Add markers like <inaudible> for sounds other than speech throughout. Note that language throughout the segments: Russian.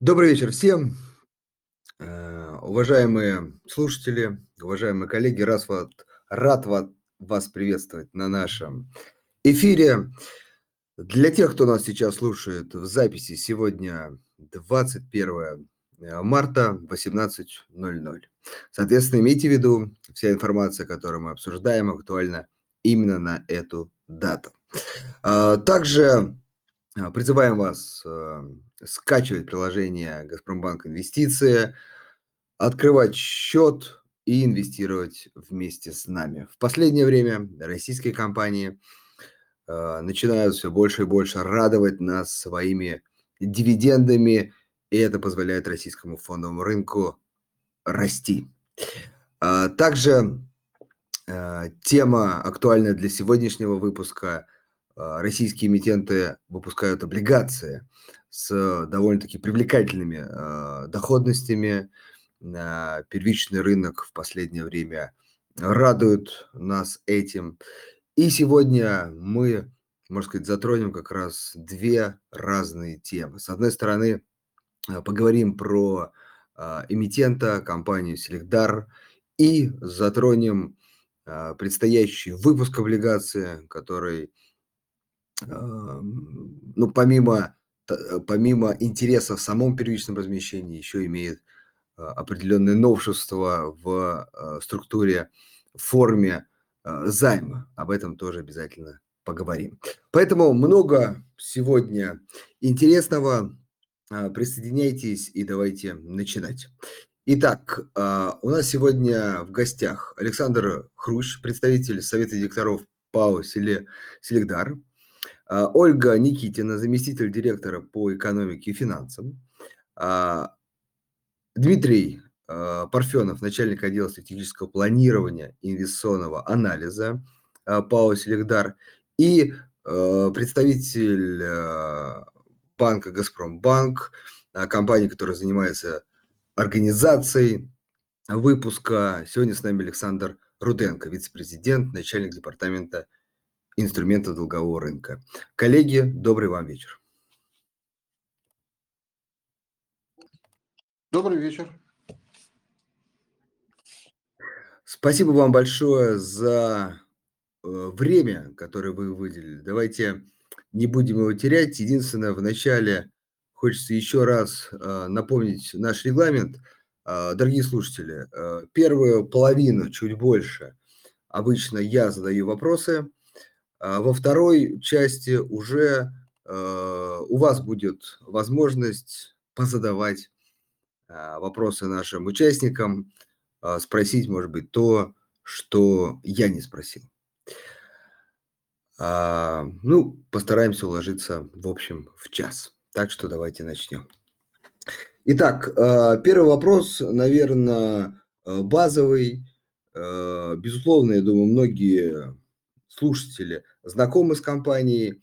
Добрый вечер всем, э, уважаемые слушатели, уважаемые коллеги, раз вот, рад вас приветствовать на нашем эфире. Для тех, кто нас сейчас слушает в записи, сегодня 21 э, марта, 18.00. Соответственно, имейте в виду, вся информация, которую мы обсуждаем, актуальна именно на эту дату. А, также призываем вас э, скачивать приложение «Газпромбанк Инвестиции», открывать счет и инвестировать вместе с нами. В последнее время российские компании э, начинают все больше и больше радовать нас своими дивидендами, и это позволяет российскому фондовому рынку расти. А, также э, тема актуальная для сегодняшнего выпуска. Э, российские эмитенты выпускают облигации с довольно-таки привлекательными э, доходностями. Э, первичный рынок в последнее время радует нас этим. И сегодня мы, можно сказать, затронем как раз две разные темы. С одной стороны, э, поговорим про э, эмитента, компанию Селегдар, и затронем э, предстоящий выпуск облигации, который, э, ну, помимо помимо интереса в самом первичном размещении, еще имеет э, определенные новшества в э, структуре, форме займа. Об этом тоже обязательно поговорим. Поэтому много сегодня интересного. Присоединяйтесь и давайте начинать. Итак, у нас сегодня в гостях Александр Хрущ, представитель Совета директоров ПАО «Селегдар», Ольга Никитина, заместитель директора по экономике и финансам. А, Дмитрий а, Парфенов, начальник отдела стратегического планирования инвестиционного анализа ПАО «Селегдар». И представитель банка «Газпромбанк», компании, которая занимается организацией выпуска. Сегодня с нами Александр Руденко, вице-президент, начальник департамента инструментов долгового рынка. Коллеги, добрый вам вечер. Добрый вечер. Спасибо вам большое за э, время, которое вы выделили. Давайте не будем его терять. Единственное, в начале хочется еще раз э, напомнить наш регламент. Э, дорогие слушатели, первую половину, чуть больше, обычно я задаю вопросы – во второй части уже э, у вас будет возможность позадавать а, вопросы нашим участникам, а, спросить, может быть, то, что я не спросил. Ну, постараемся уложиться, в общем, в час. Так что давайте начнем. Итак, первый вопрос, наверное, базовый. Безусловно, я думаю, многие слушатели знакомы с компанией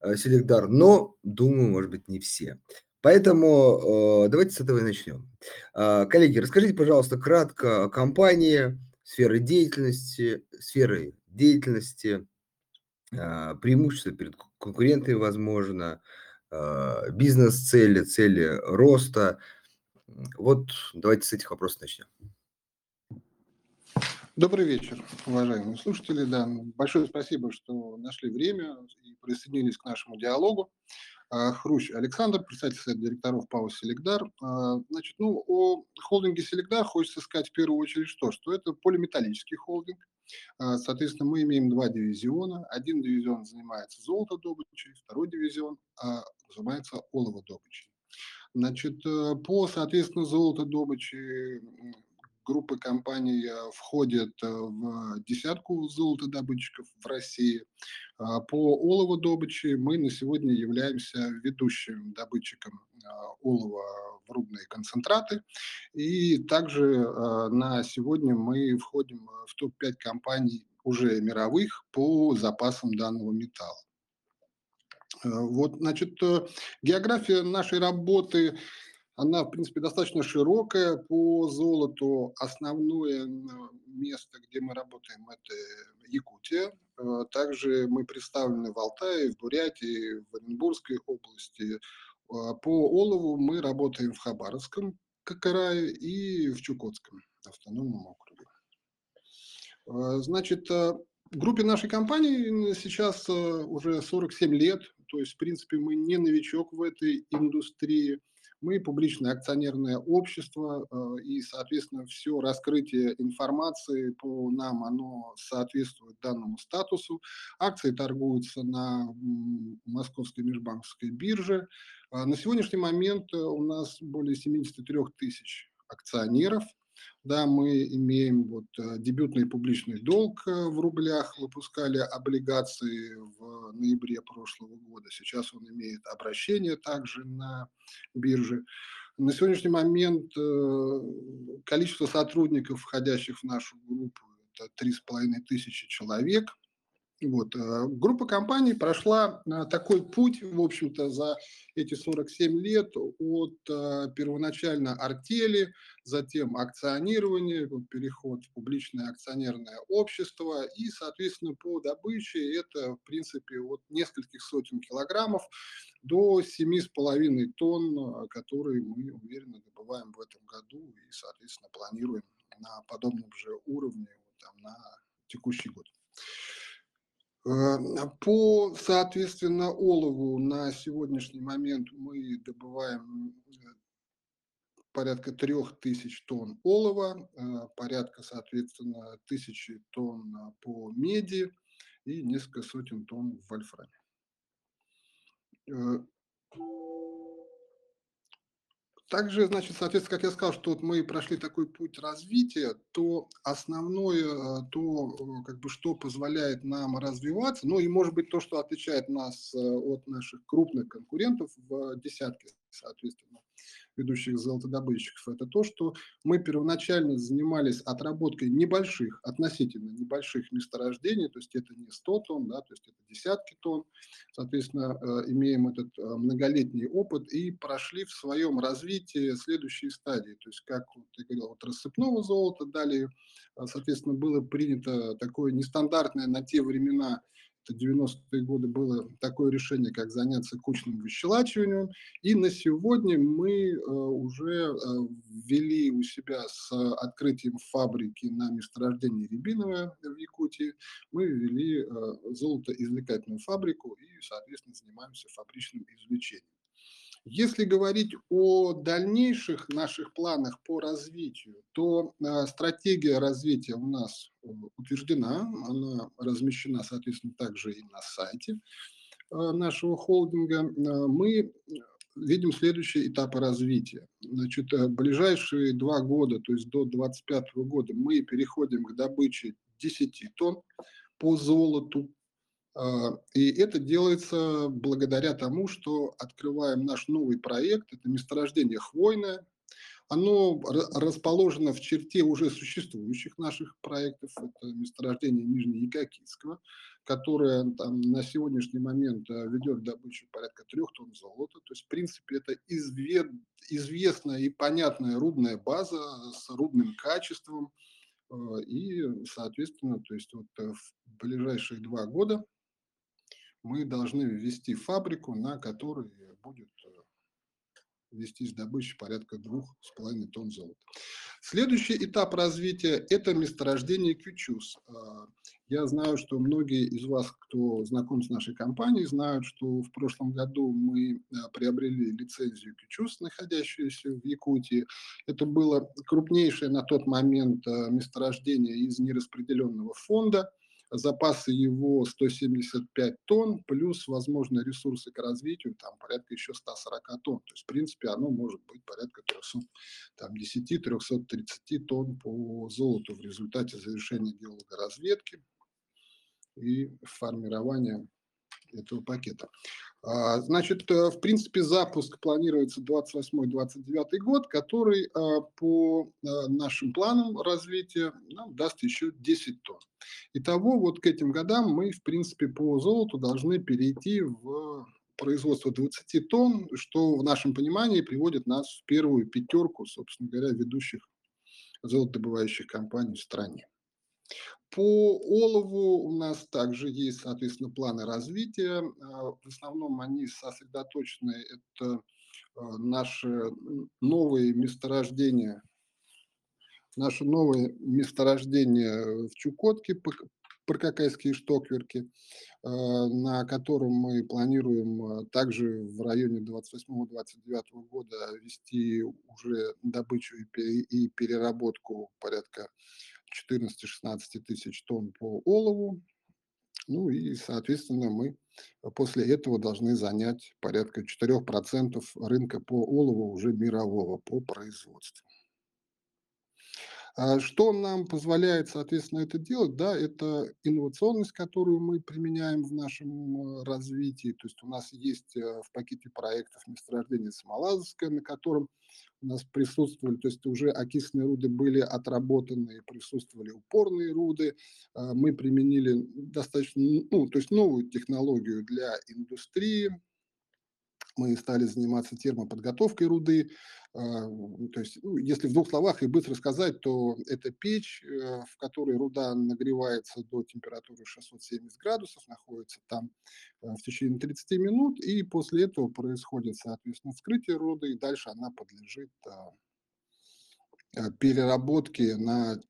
э, Селегдар, но, думаю, может быть, не все. Поэтому э, давайте с этого и начнем. Э, коллеги, расскажите, пожалуйста, кратко о компании, сферы деятельности, сферы деятельности, преимущества перед конкурентами, возможно, бизнес-цели, цели роста. Вот давайте с этих вопросов начнем. Добрый вечер, уважаемые слушатели. Да, большое спасибо, что нашли время и присоединились к нашему диалогу. А, Хрущ Александр, председатель совета директоров ПАО «Селегдар». А, значит, ну, о холдинге «Селегдар» хочется сказать в первую очередь что? Что это полиметаллический холдинг. А, соответственно, мы имеем два дивизиона. Один дивизион занимается золотодобычей, второй дивизион занимается оловодобычей. Значит, э, по, соответственно, золотодобыче группы компаний э, входят э, в десятку золотодобытчиков в России. А по оловодобыче мы на сегодня являемся ведущим добытчиком э, олова в рудные концентраты. И также на сегодня мы входим в топ-5 компаний уже мировых по запасам данного металла. Вот, значит, география нашей работы она, в принципе, достаточно широкая по золоту. Основное место, где мы работаем, это Якутия. Э, также мы представлены в Алтае, в Бурятии, в Оренбургской области, А, по олову мы работаем в Хабаровском крае и в Чукотском автономном округе. Значит, группе нашей компании сейчас уже 47 лет, то есть, в принципе, мы не новичок в этой индустрии. Мы публичное акционерное общество, э, и, соответственно, все раскрытие информации по нам, оно соответствует данному статусу. Акции торгуются на Московской межбанковской бирже. А на сегодняшний момент э, у нас более 73 тысяч акционеров – да, мы имеем вот э, дебютный публичный долг э, в рублях, выпускали облигации в ноябре прошлого года. Сейчас он имеет обращение также на бирже. На сегодняшний момент э, количество сотрудников, входящих в нашу группу, это 3,5 тысячи человек – вот. Э, группа компаний прошла э, такой путь, в общем-то, за эти 47 лет от э, первоначально артели, затем акционирование, переход в публичное акционерное общество и, соответственно, по добыче это, в принципе, от нескольких сотен килограммов до 7,5 тонн, которые мы уверенно добываем в этом году и, соответственно, планируем на подобном же уровне там, на текущий год. Э, по, соответственно, олову на сегодняшний момент мы добываем э, порядка трех тысяч тонн олова, э, порядка, соответственно, тысячи тонн по меди и несколько сотен тонн в вольфраме. Также, значит, соответственно, как я сказал, что вот мы прошли такой путь развития, то основное, э, то, э, как бы, что позволяет нам развиваться, ну и, может быть, то, что отличает нас э, от наших крупных конкурентов в десятке, соответственно, ведущих золотодобытчиков, это то, что мы первоначально занимались отработкой небольших, относительно небольших месторождений, то есть это не 100 тонн, да, то есть это десятки тонн, соответственно, э, имеем этот э, многолетний опыт и прошли в своем развитии следующие стадии, то есть как вот, я говорил, от рассыпного золота, далее, э, соответственно, было принято такое нестандартное на те времена 90-е годы было такое решение, как заняться кучным выщелачиванием. И на сегодня мы э, уже э, ввели у себя с открытием фабрики на месторождении Рябиновое в Якутии, мы ввели э, золотоизвлекательную фабрику и, соответственно, занимаемся фабричным извлечением. Если говорить о дальнейших наших планах по развитию, то э, стратегия развития у нас э, утверждена, она размещена, соответственно, также и на сайте э, нашего холдинга. Мы видим следующие этапы развития. Значит, ближайшие два года, то есть до 2025 года, мы переходим к добыче 10 тонн по золоту, и это делается благодаря тому, что открываем наш новый проект, это месторождение Хвойное. Оно расположено в черте уже существующих наших проектов. Это месторождение Нижнеякокитского, которое там, на сегодняшний момент э, ведет добычу порядка трех тонн золота. То есть, в принципе, это известная и понятная рудная база с рудным качеством. Э, и, соответственно, то есть вот э, в ближайшие два года мы должны ввести фабрику, на которой будет э, вестись добыча порядка двух с половиной тонн золота. Следующий этап развития – это месторождение Кючус. А, я знаю, что многие из вас, кто знаком с нашей компанией, знают, что в прошлом году мы э, приобрели лицензию Кючус, находящуюся в Якутии. Это было крупнейшее на тот момент э, месторождение из нераспределенного фонда – запасы его 175 тонн, плюс возможные ресурсы к развитию, там порядка еще 140 тонн. То есть, в принципе, оно может быть порядка 310-330 тонн по золоту в результате завершения геологоразведки и формирования этого пакета. А, значит, э, в принципе, запуск планируется 28-29 год, который э, по э, нашим планам развития нам даст еще 10 тонн. Итого, вот к этим годам мы, в принципе, по золоту должны перейти в производство 20 тонн, что в нашем понимании приводит нас в первую пятерку, собственно говоря, ведущих золотодобывающих компаний в стране. По олову у нас также есть, соответственно, планы развития. А, в основном они сосредоточены, это наши новые месторождения, наши новые месторождения в Чукотке, Паркакайские штокверки, на котором мы планируем также в районе 28-29 года вести уже добычу и переработку порядка 14-16 тысяч тонн по олову. Ну и, соответственно, мы после этого должны занять порядка 4% рынка по олову уже мирового по производству. А что нам позволяет, соответственно, это делать? Да, это инновационность, которую мы применяем в нашем э, развитии. То есть у нас есть э, в пакете проектов месторождение Самолазовское, на котором у нас присутствовали, то есть уже окисленные руды были отработаны, присутствовали упорные руды. А, мы применили достаточно, ну, то есть новую технологию для индустрии, мы стали заниматься термоподготовкой руды. А, то есть, ну, если в двух словах и быстро сказать, то это печь, э, в которой руда нагревается до температуры 670 градусов, находится там э, в течение 30 минут, и после этого происходит, соответственно, вскрытие руды, и дальше она подлежит а, э, переработке на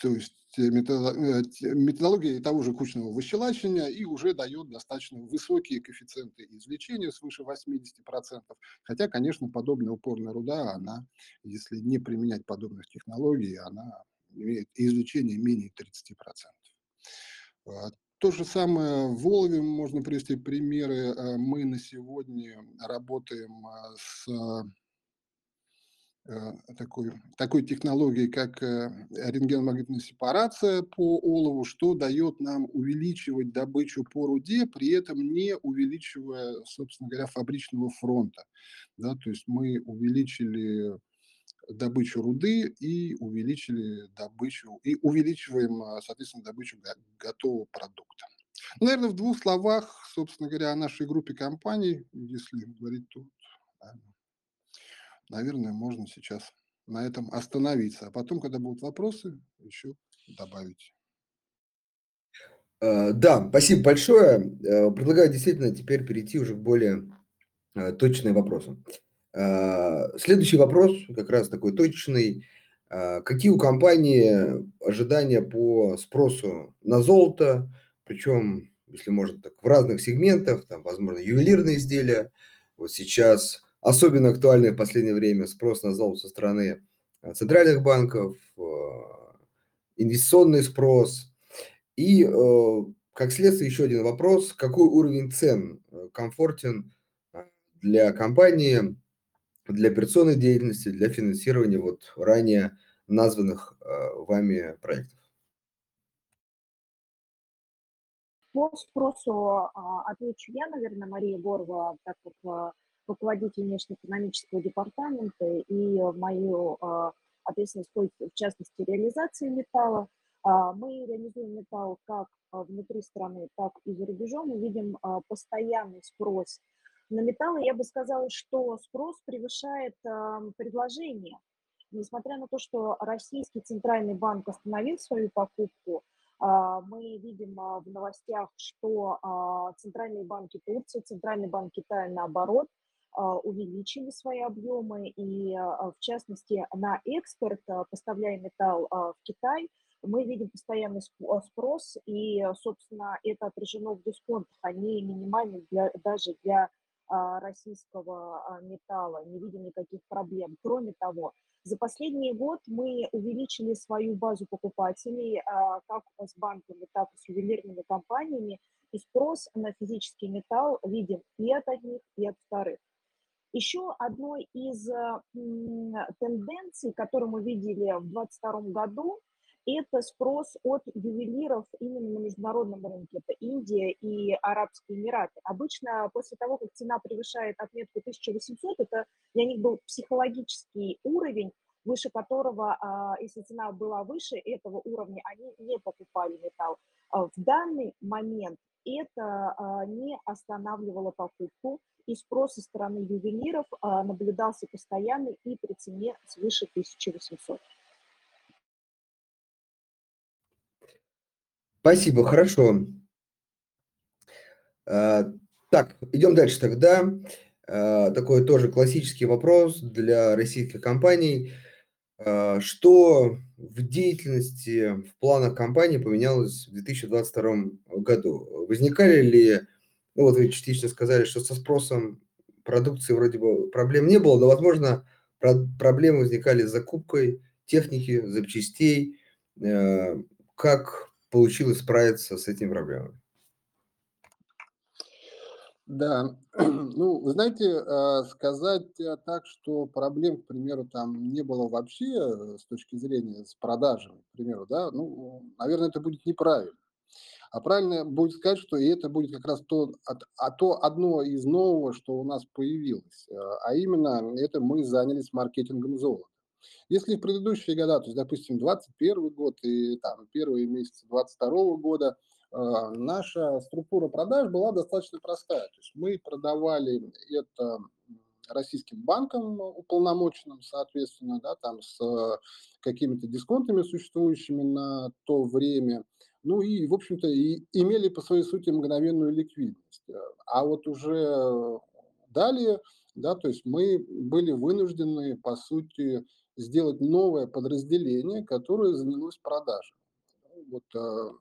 то есть э, методология того же кучного выщелачивания и уже дает достаточно высокие коэффициенты извлечения, свыше 80%. Хотя, конечно, подобная упорная руда, она, если не применять подобных технологий, она имеет извлечение менее 30%. А, то же самое в Волове можно привести примеры. Э, мы на сегодня работаем с Э, такой, такой технологии, как э, рентгеномагнитная сепарация по олову, что дает нам увеличивать добычу по руде, при этом не увеличивая, собственно говоря, фабричного фронта. Да, то есть мы увеличили добычу руды и увеличили добычу, и увеличиваем, а, соответственно, добычу готового продукта. Ну, наверное, в двух словах, собственно говоря, о нашей группе компаний, если говорить тут, наверное, можно сейчас на этом остановиться. А потом, когда будут вопросы, еще добавить. Э, да, спасибо большое. Э, предлагаю действительно теперь перейти уже к более э, точным вопросам. Следующий вопрос, как раз такой точный. Какие у компании ожидания по спросу на золото, причем, если можно так, в разных сегментах, там, возможно, ювелирные изделия. Вот сейчас Особенно актуальный в последнее время спрос на золото со стороны э, центральных банков, э, инвестиционный спрос. И, э, как следствие, еще один вопрос. Какой уровень цен комфортен для компании, для операционной деятельности, для финансирования вот ранее названных вами проектов? По спросу а, отвечу я, наверное, Мария Горова, так как руководитель внешнеэкономического департамента, и мою а, ответственность входит в частности реализации металла. А, мы реализуем металл как а, внутри страны, так и за рубежом. Мы видим постоянный спрос на металлы. Я бы сказала, что спрос превышает предложение. Несмотря на то, что Российский Центральный банк остановил свою покупку, мы видим в новостях, что центральные банки Турции, Центральный банк Китая, наоборот, увеличили свои объемы, и а, в частности на экспорт, а, поставляя металл в Китай, мы видим постоянный спрос, и, собственно, это отражено в дисконтах, они минимальны для, даже для российского металла, не видим никаких проблем. Кроме того, за последний год мы увеличили свою базу покупателей как с банками, так и с ювелирными компаниями, и спрос на физический металл видим и от одних, и от вторых. Еще одной из э, тенденций, которую мы видели в 2022 году, это спрос от ювелиров именно на международном рынке. Это Индия и Арабские Эмираты. Обычно после того, как цена превышает отметку 1800, это для них был психологический уровень, выше которого, а, если цена была выше этого уровня, они не покупали металл. А в данный момент это а, не останавливало покупку, и спрос со стороны ювелиров а, наблюдался постоянный и при цене свыше 1800. Спасибо, хорошо. А, так, идем дальше тогда. такой тоже классический вопрос для российских компаний. Э, что в деятельности, в планах компании поменялось в 2022 году? Возникали ли, ну вот вы частично сказали, что со спросом продукции вроде бы проблем не было, но, возможно, проблемы возникали с закупкой техники, запчастей. Э, как получилось справиться с этими проблемами? Да, <clears throat> ну, вы знаете, э, сказать э, так, что проблем, к примеру, там не было вообще э, с точки зрения с продажами, к примеру, да, ну, наверное, это будет неправильно. А правильно будет сказать, что и это будет как раз то, а то одно из нового, что у нас появилось, а именно это мы занялись маркетингом золота. Если в предыдущие года, то есть, допустим, 21 год и там первые месяцы 22 года – а, наша структура продаж была достаточно простая. То есть мы продавали это российским банкам уполномоченным, соответственно, да, там с какими-то дисконтами существующими на то время, ну и, в общем-то, и имели по своей сути мгновенную ликвидность. А вот уже далее, да, то есть мы были вынуждены, по сути, сделать новое подразделение, которое занялось продажей. Вот а,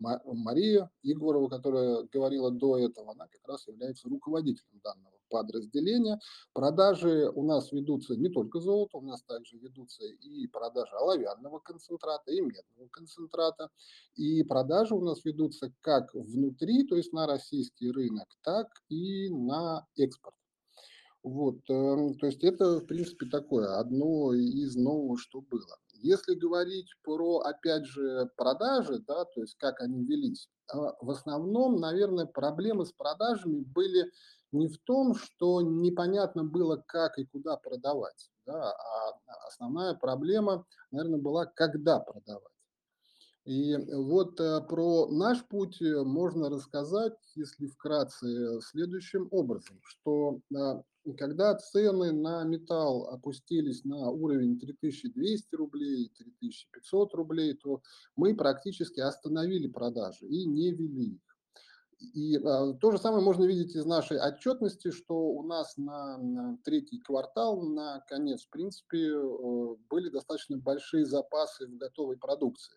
Мария Егорова, которая говорила до этого, она как раз является руководителем данного подразделения. Продажи у нас ведутся не только золото, у нас также ведутся и продажи оловянного концентрата, и медного концентрата. И продажи у нас ведутся как внутри, то есть на российский рынок, так и на экспорт. Вот, эм, то есть это, в принципе, такое одно из нового, что было. Если говорить про, опять же, продажи, да, то есть как они велись, а, в основном, наверное, проблемы с продажами были не в том, что непонятно было, как и куда продавать, да, а основная проблема, наверное, была, когда продавать. И вот э, про наш путь э, можно рассказать, если вкратце, следующим образом, что а, когда цены на металл опустились на уровень 3200 рублей, 3500 рублей, то мы практически остановили продажи и не вели их. И а, то же самое можно видеть из нашей отчетности, что у нас на, на третий квартал, на конец, в принципе, э, были достаточно большие запасы в готовой продукции.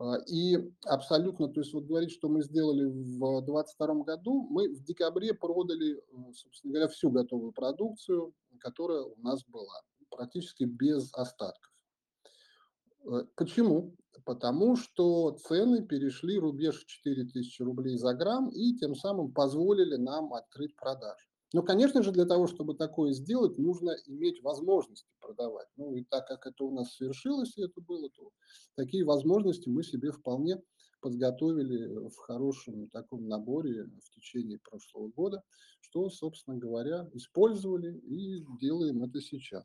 А, и абсолютно, то есть вот говорить, что мы сделали в 2022 году, мы в декабре продали, э, собственно говоря, всю готовую продукцию, которая у нас была, практически без остатков. Э, почему? Потому что цены перешли рубеж в 4000 рублей за грамм и тем самым позволили нам открыть продажи. Но, конечно же, для того, чтобы такое сделать, нужно иметь возможности продавать. Ну и так как это у нас свершилось, и это было, то такие возможности мы себе вполне подготовили в хорошем таком наборе в течение прошлого года, что, собственно говоря, использовали и делаем это сейчас.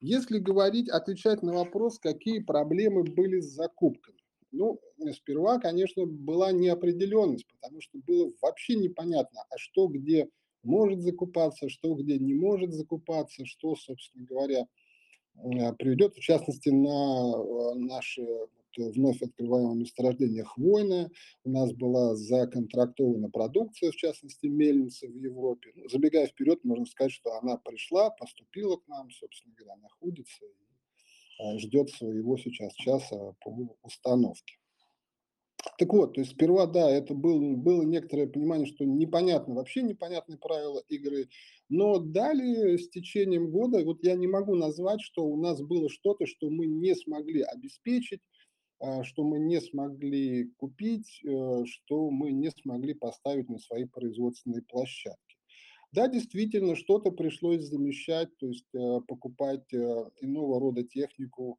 Если говорить, отвечать на вопрос, какие проблемы были с закупками. Ну, сперва, конечно, была неопределенность, потому что было вообще непонятно, а что где может закупаться, что где не может закупаться, что, собственно говоря, э, приведет, в частности, на э, наши вновь открываемое месторождение Хвойное. У нас была законтрактована продукция, в частности, мельница в Европе. Ну, забегая вперед, можно сказать, что она пришла, поступила к нам, собственно говоря, находится и э, ждет своего сейчас часа по установке. Так вот, то есть сперва, да, это был, было некоторое понимание, что непонятно, вообще непонятные правила игры, но далее с течением года, вот я не могу назвать, что у нас было что-то, что мы не смогли обеспечить, а, что мы не смогли купить, э, что мы не смогли поставить на свои производственные площадки. Да, действительно, что-то пришлось замещать, то есть э, покупать э, иного рода технику,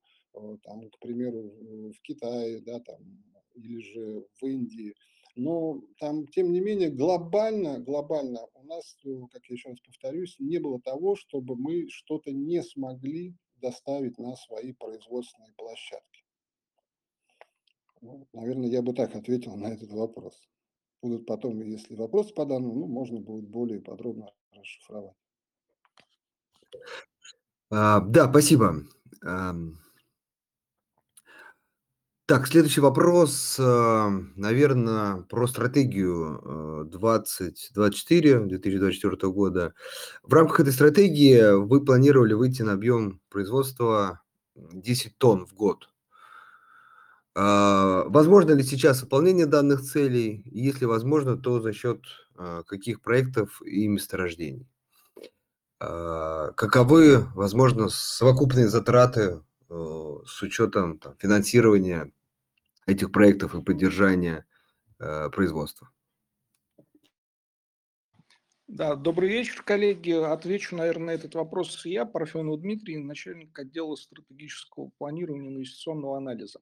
там, к примеру, в Китае, да, там, или же в Индии. Но там, тем не менее, глобально, глобально у нас, э, как я еще раз повторюсь, не было того, чтобы мы что-то не смогли доставить на свои производственные площадки. Ну, наверное, я бы так ответил на этот вопрос. Будут потом, если вопросы по данному, ну, можно будет более подробно расшифровать. А, да, спасибо. Так, следующий вопрос, наверное, про стратегию 2024, 2024 года. В рамках этой стратегии вы планировали выйти на объем производства 10 тонн в год. А, возможно ли сейчас выполнение данных целей? Если возможно, то за счет а, каких проектов и месторождений? А, каковы, возможно, совокупные затраты с учетом там, финансирования этих проектов и поддержания производства? Да, добрый вечер, коллеги. Отвечу, наверное, на этот вопрос я, Парфенов Дмитрий, начальник отдела стратегического планирования инвестиционного анализа.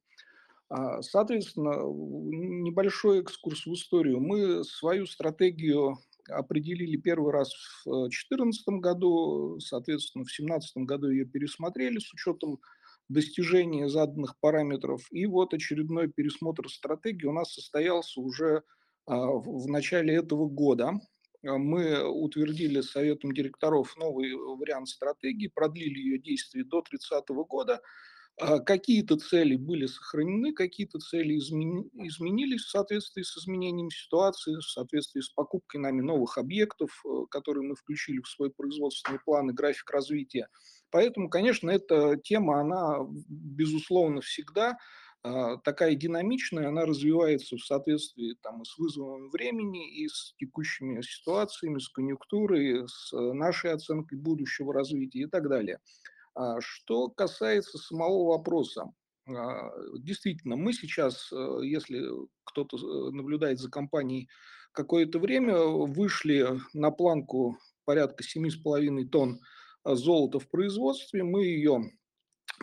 А, соответственно, небольшой экскурс в историю. Мы свою стратегию определили первый раз в 2014 году, соответственно, в 2017 году ее пересмотрели с учетом достижения заданных параметров. И вот очередной пересмотр стратегии у нас состоялся уже а, в начале этого года. Мы утвердили Советом директоров новый вариант стратегии, продлили ее действие до 30 года – а, какие-то цели были сохранены, какие-то цели изменились в соответствии с изменением ситуации, в соответствии с покупкой нами новых объектов, э, которые мы включили в свой производственный план и график развития. Поэтому, конечно, эта тема, она, безусловно, всегда а, такая динамичная, она развивается в соответствии там, с вызовом времени, и с текущими ситуациями, с конъюнктурой, с нашей оценкой будущего развития и так далее. А что касается самого вопроса, а, действительно, мы сейчас, э, если кто-то э, наблюдает за компанией какое-то время, вышли на планку порядка 7,5 тонн золота в производстве. Мы ее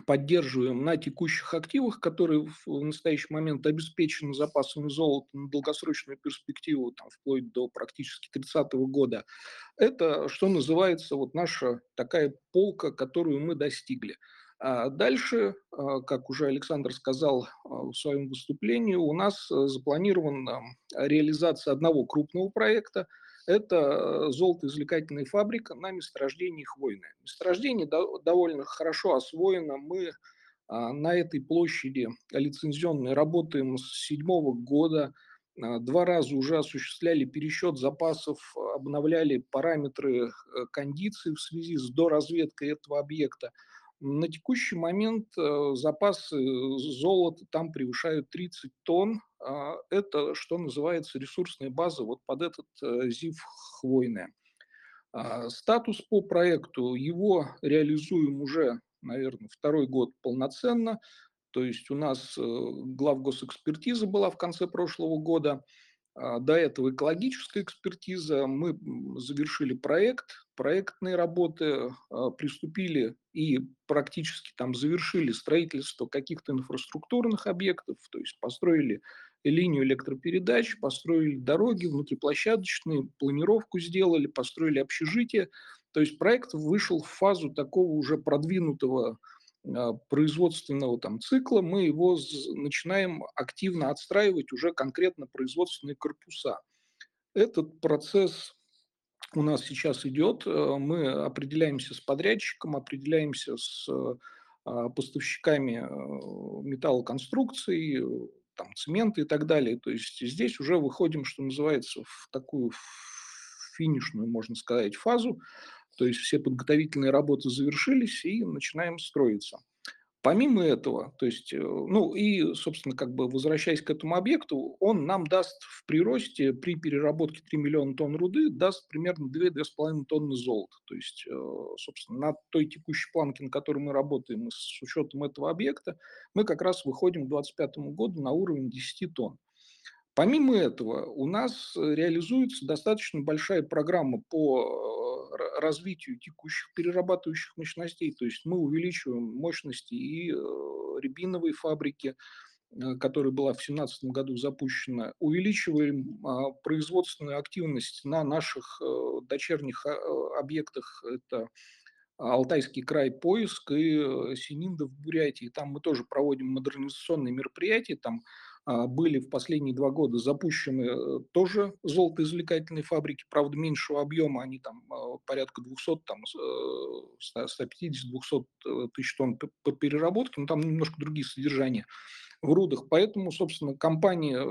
поддерживаем на текущих активах, которые в настоящий момент обеспечены запасами золота на долгосрочную перспективу, там, вплоть до практически 30 -го года. Это, что называется, вот наша такая полка, которую мы достигли. А дальше, а, как уже Александр сказал а, в своем выступлении, у нас э, запланирована реализация одного крупного проекта – это э, золотоизвлекательная фабрика на месторождении Хвойное. Месторождение довольно хорошо освоено. Мы а, на этой площади лицензионной работаем с седьмого года. А, два раза уже осуществляли пересчет запасов, обновляли параметры э, кондиции в связи с доразведкой этого объекта. На текущий момент э, запасы золота там превышают 30 тонн. А, это, что называется, ресурсная база вот под этот э, ЗИФ хвойная. А, статус по проекту, его реализуем уже, наверное, второй год полноценно. То есть у нас э, главгосэкспертиза была в конце прошлого года. А, до этого экологическая экспертиза, мы завершили проект, проектные работы, приступили и практически там завершили строительство каких-то инфраструктурных объектов, то есть построили линию электропередач, построили дороги внутриплощадочные, планировку сделали, построили общежитие. То есть проект вышел в фазу такого уже продвинутого а, производственного там цикла, мы его начинаем активно отстраивать уже конкретно производственные корпуса. Этот процесс у нас сейчас идет. Э, мы определяемся с подрядчиком, определяемся с а, поставщиками э, металлоконструкций, там, цемента и так далее. То есть здесь уже выходим, что называется, в такую финишную, можно сказать, фазу, то есть все подготовительные работы завершились и начинаем строиться. Помимо этого, то есть, э, ну и, собственно, как бы возвращаясь к этому объекту, он нам даст в приросте при переработке 3 миллиона тонн руды, даст примерно 2-2,5 тонны золота. То есть, э, собственно, на той текущей планке, на которой мы работаем, с учетом этого объекта, мы как раз выходим к 2025 году на уровень 10 тонн. Помимо этого, у нас реализуется достаточно большая программа по развитию текущих перерабатывающих мощностей. То есть мы увеличиваем мощности и э, рябиновой фабрики, э, которая была в 2017 году запущена, увеличиваем а, производственную активность на наших э, дочерних объектах. Это Алтайский край поиск и Сининда в Бурятии. Там мы тоже проводим модернизационные мероприятия, там были в последние два года запущены э, тоже золотоизвлекательные фабрики, правда, меньшего объема, они там а, порядка 200, там, 150-200 э, тысяч тонн по переработке, но там немножко другие содержания в рудах. Поэтому, собственно, компания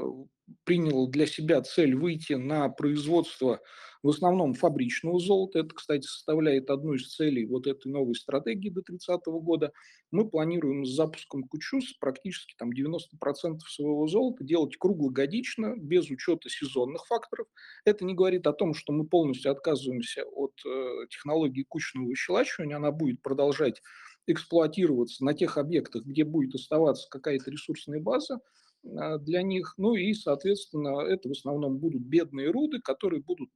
приняла для себя цель выйти на производство в основном фабричного золота. Это, кстати, составляет одну из целей вот этой новой стратегии до 30 года. Мы планируем с запуском Кучус практически там 90% своего золота делать круглогодично, без учета сезонных факторов. Это не говорит о том, что мы полностью отказываемся от э, технологии кучного выщелачивания. Она будет продолжать эксплуатироваться на тех объектах, где будет оставаться какая-то ресурсная база, а, для них. Ну и, соответственно, это в основном будут бедные руды, которые будут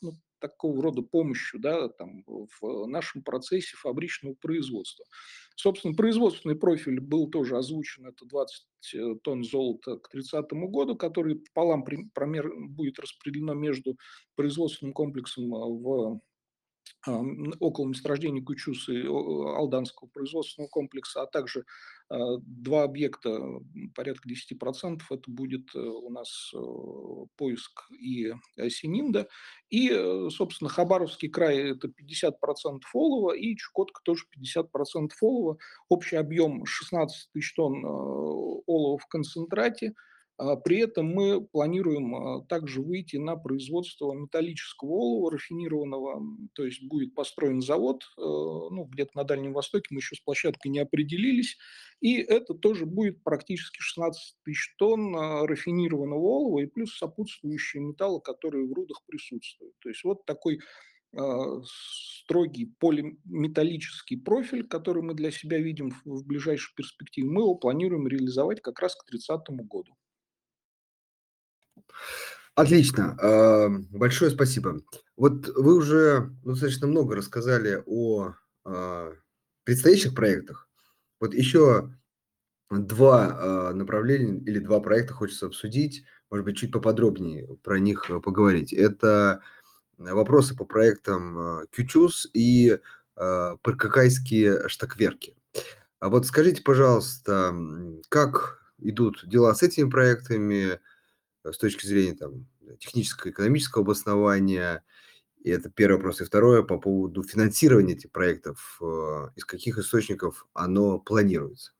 ну, такого рода помощью да, там, в нашем процессе фабричного производства. Собственно, производственный профиль был тоже озвучен, это 20 э, тонн золота к 30 году, который пополам пример, будет распределено между производственным комплексом а, в около месторождений Кучус и Алданского производственного комплекса, а также а, два объекта, порядка 10%, это будет э, у нас э, поиск и Сининда. И, э, собственно, Хабаровский край – это 50% олова, и Чукотка тоже 50% олова. Общий объем 16 тысяч тонн олова в концентрате – а, при этом мы планируем а, также выйти на производство металлического олова рафинированного, то есть будет построен завод, э, ну, где-то на Дальнем Востоке, мы еще с площадкой не определились, и это тоже будет практически 16 тысяч тонн а, рафинированного олова и плюс сопутствующие металлы, которые в рудах присутствуют. То есть вот такой строгий полиметаллический профиль, который мы для себя видим в ближайшей перспективе, мы его планируем реализовать как раз к 30 году. Отлично. А, большое спасибо. Вот вы уже достаточно много рассказали о а, предстоящих проектах. Вот еще два а, направления или два проекта хочется обсудить, может быть, чуть поподробнее про них поговорить. Это вопросы по проектам Кючус и Паркакайские штакверки. А вот скажите, пожалуйста, как идут дела с этими проектами, Э, с точки зрения там, технического, экономического обоснования. И это первый вопрос. И второе, по поводу финансирования этих проектов. Э, из каких источников оно планируется?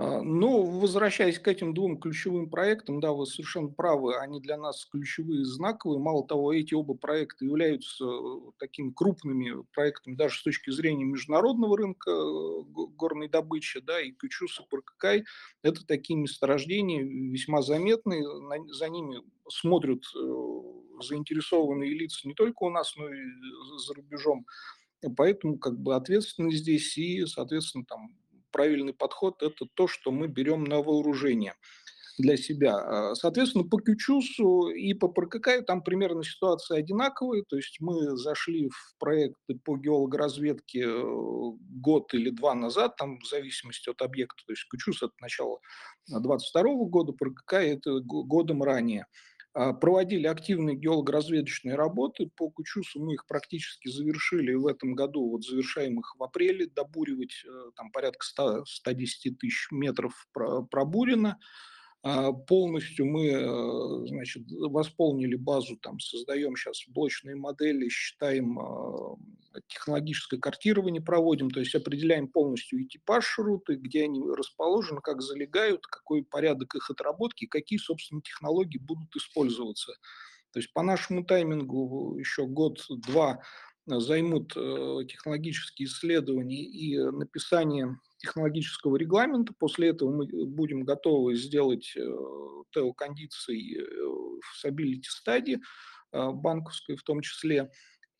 Ну, возвращаясь к этим двум ключевым проектам, да, вы совершенно правы, они для нас ключевые, знаковые. Мало того, эти оба проекта являются э, такими крупными проектами даже с точки зрения международного рынка э, горной добычи, да, и Кючус и Паркакай – это такие месторождения весьма заметные, за ними смотрят э, заинтересованные лица не только у нас, но и за рубежом. Поэтому как бы ответственность здесь и, соответственно, там правильный подход – это то, что мы берем на вооружение для себя. А, соответственно, по Кючусу и по ПРКК там примерно ситуация одинаковая. То есть мы зашли в проекты по геологоразведке э, год или два назад, там в зависимости от объекта. То есть Кючус – это начало 2022 года, ПРКК – это годом ранее. А, проводили активные геолого-разведочные работы. По Кучусу мы их практически завершили в этом году. Вот завершаем их в апреле. Добуривать э, там порядка 100, 110 тысяч метров пробурено. А, полностью мы э, значит, восполнили базу, там, создаем сейчас блочные модели, считаем а, технологическое картирование проводим, то есть определяем полностью и типаж руты, где они расположены, как залегают, какой порядок их отработки, какие, собственно, технологии будут использоваться. То есть по нашему таймингу еще год-два займут э, технологические исследования и написание технологического регламента. После этого мы будем готовы сделать э, теокондиции э, в стабилити стадии банковской в том числе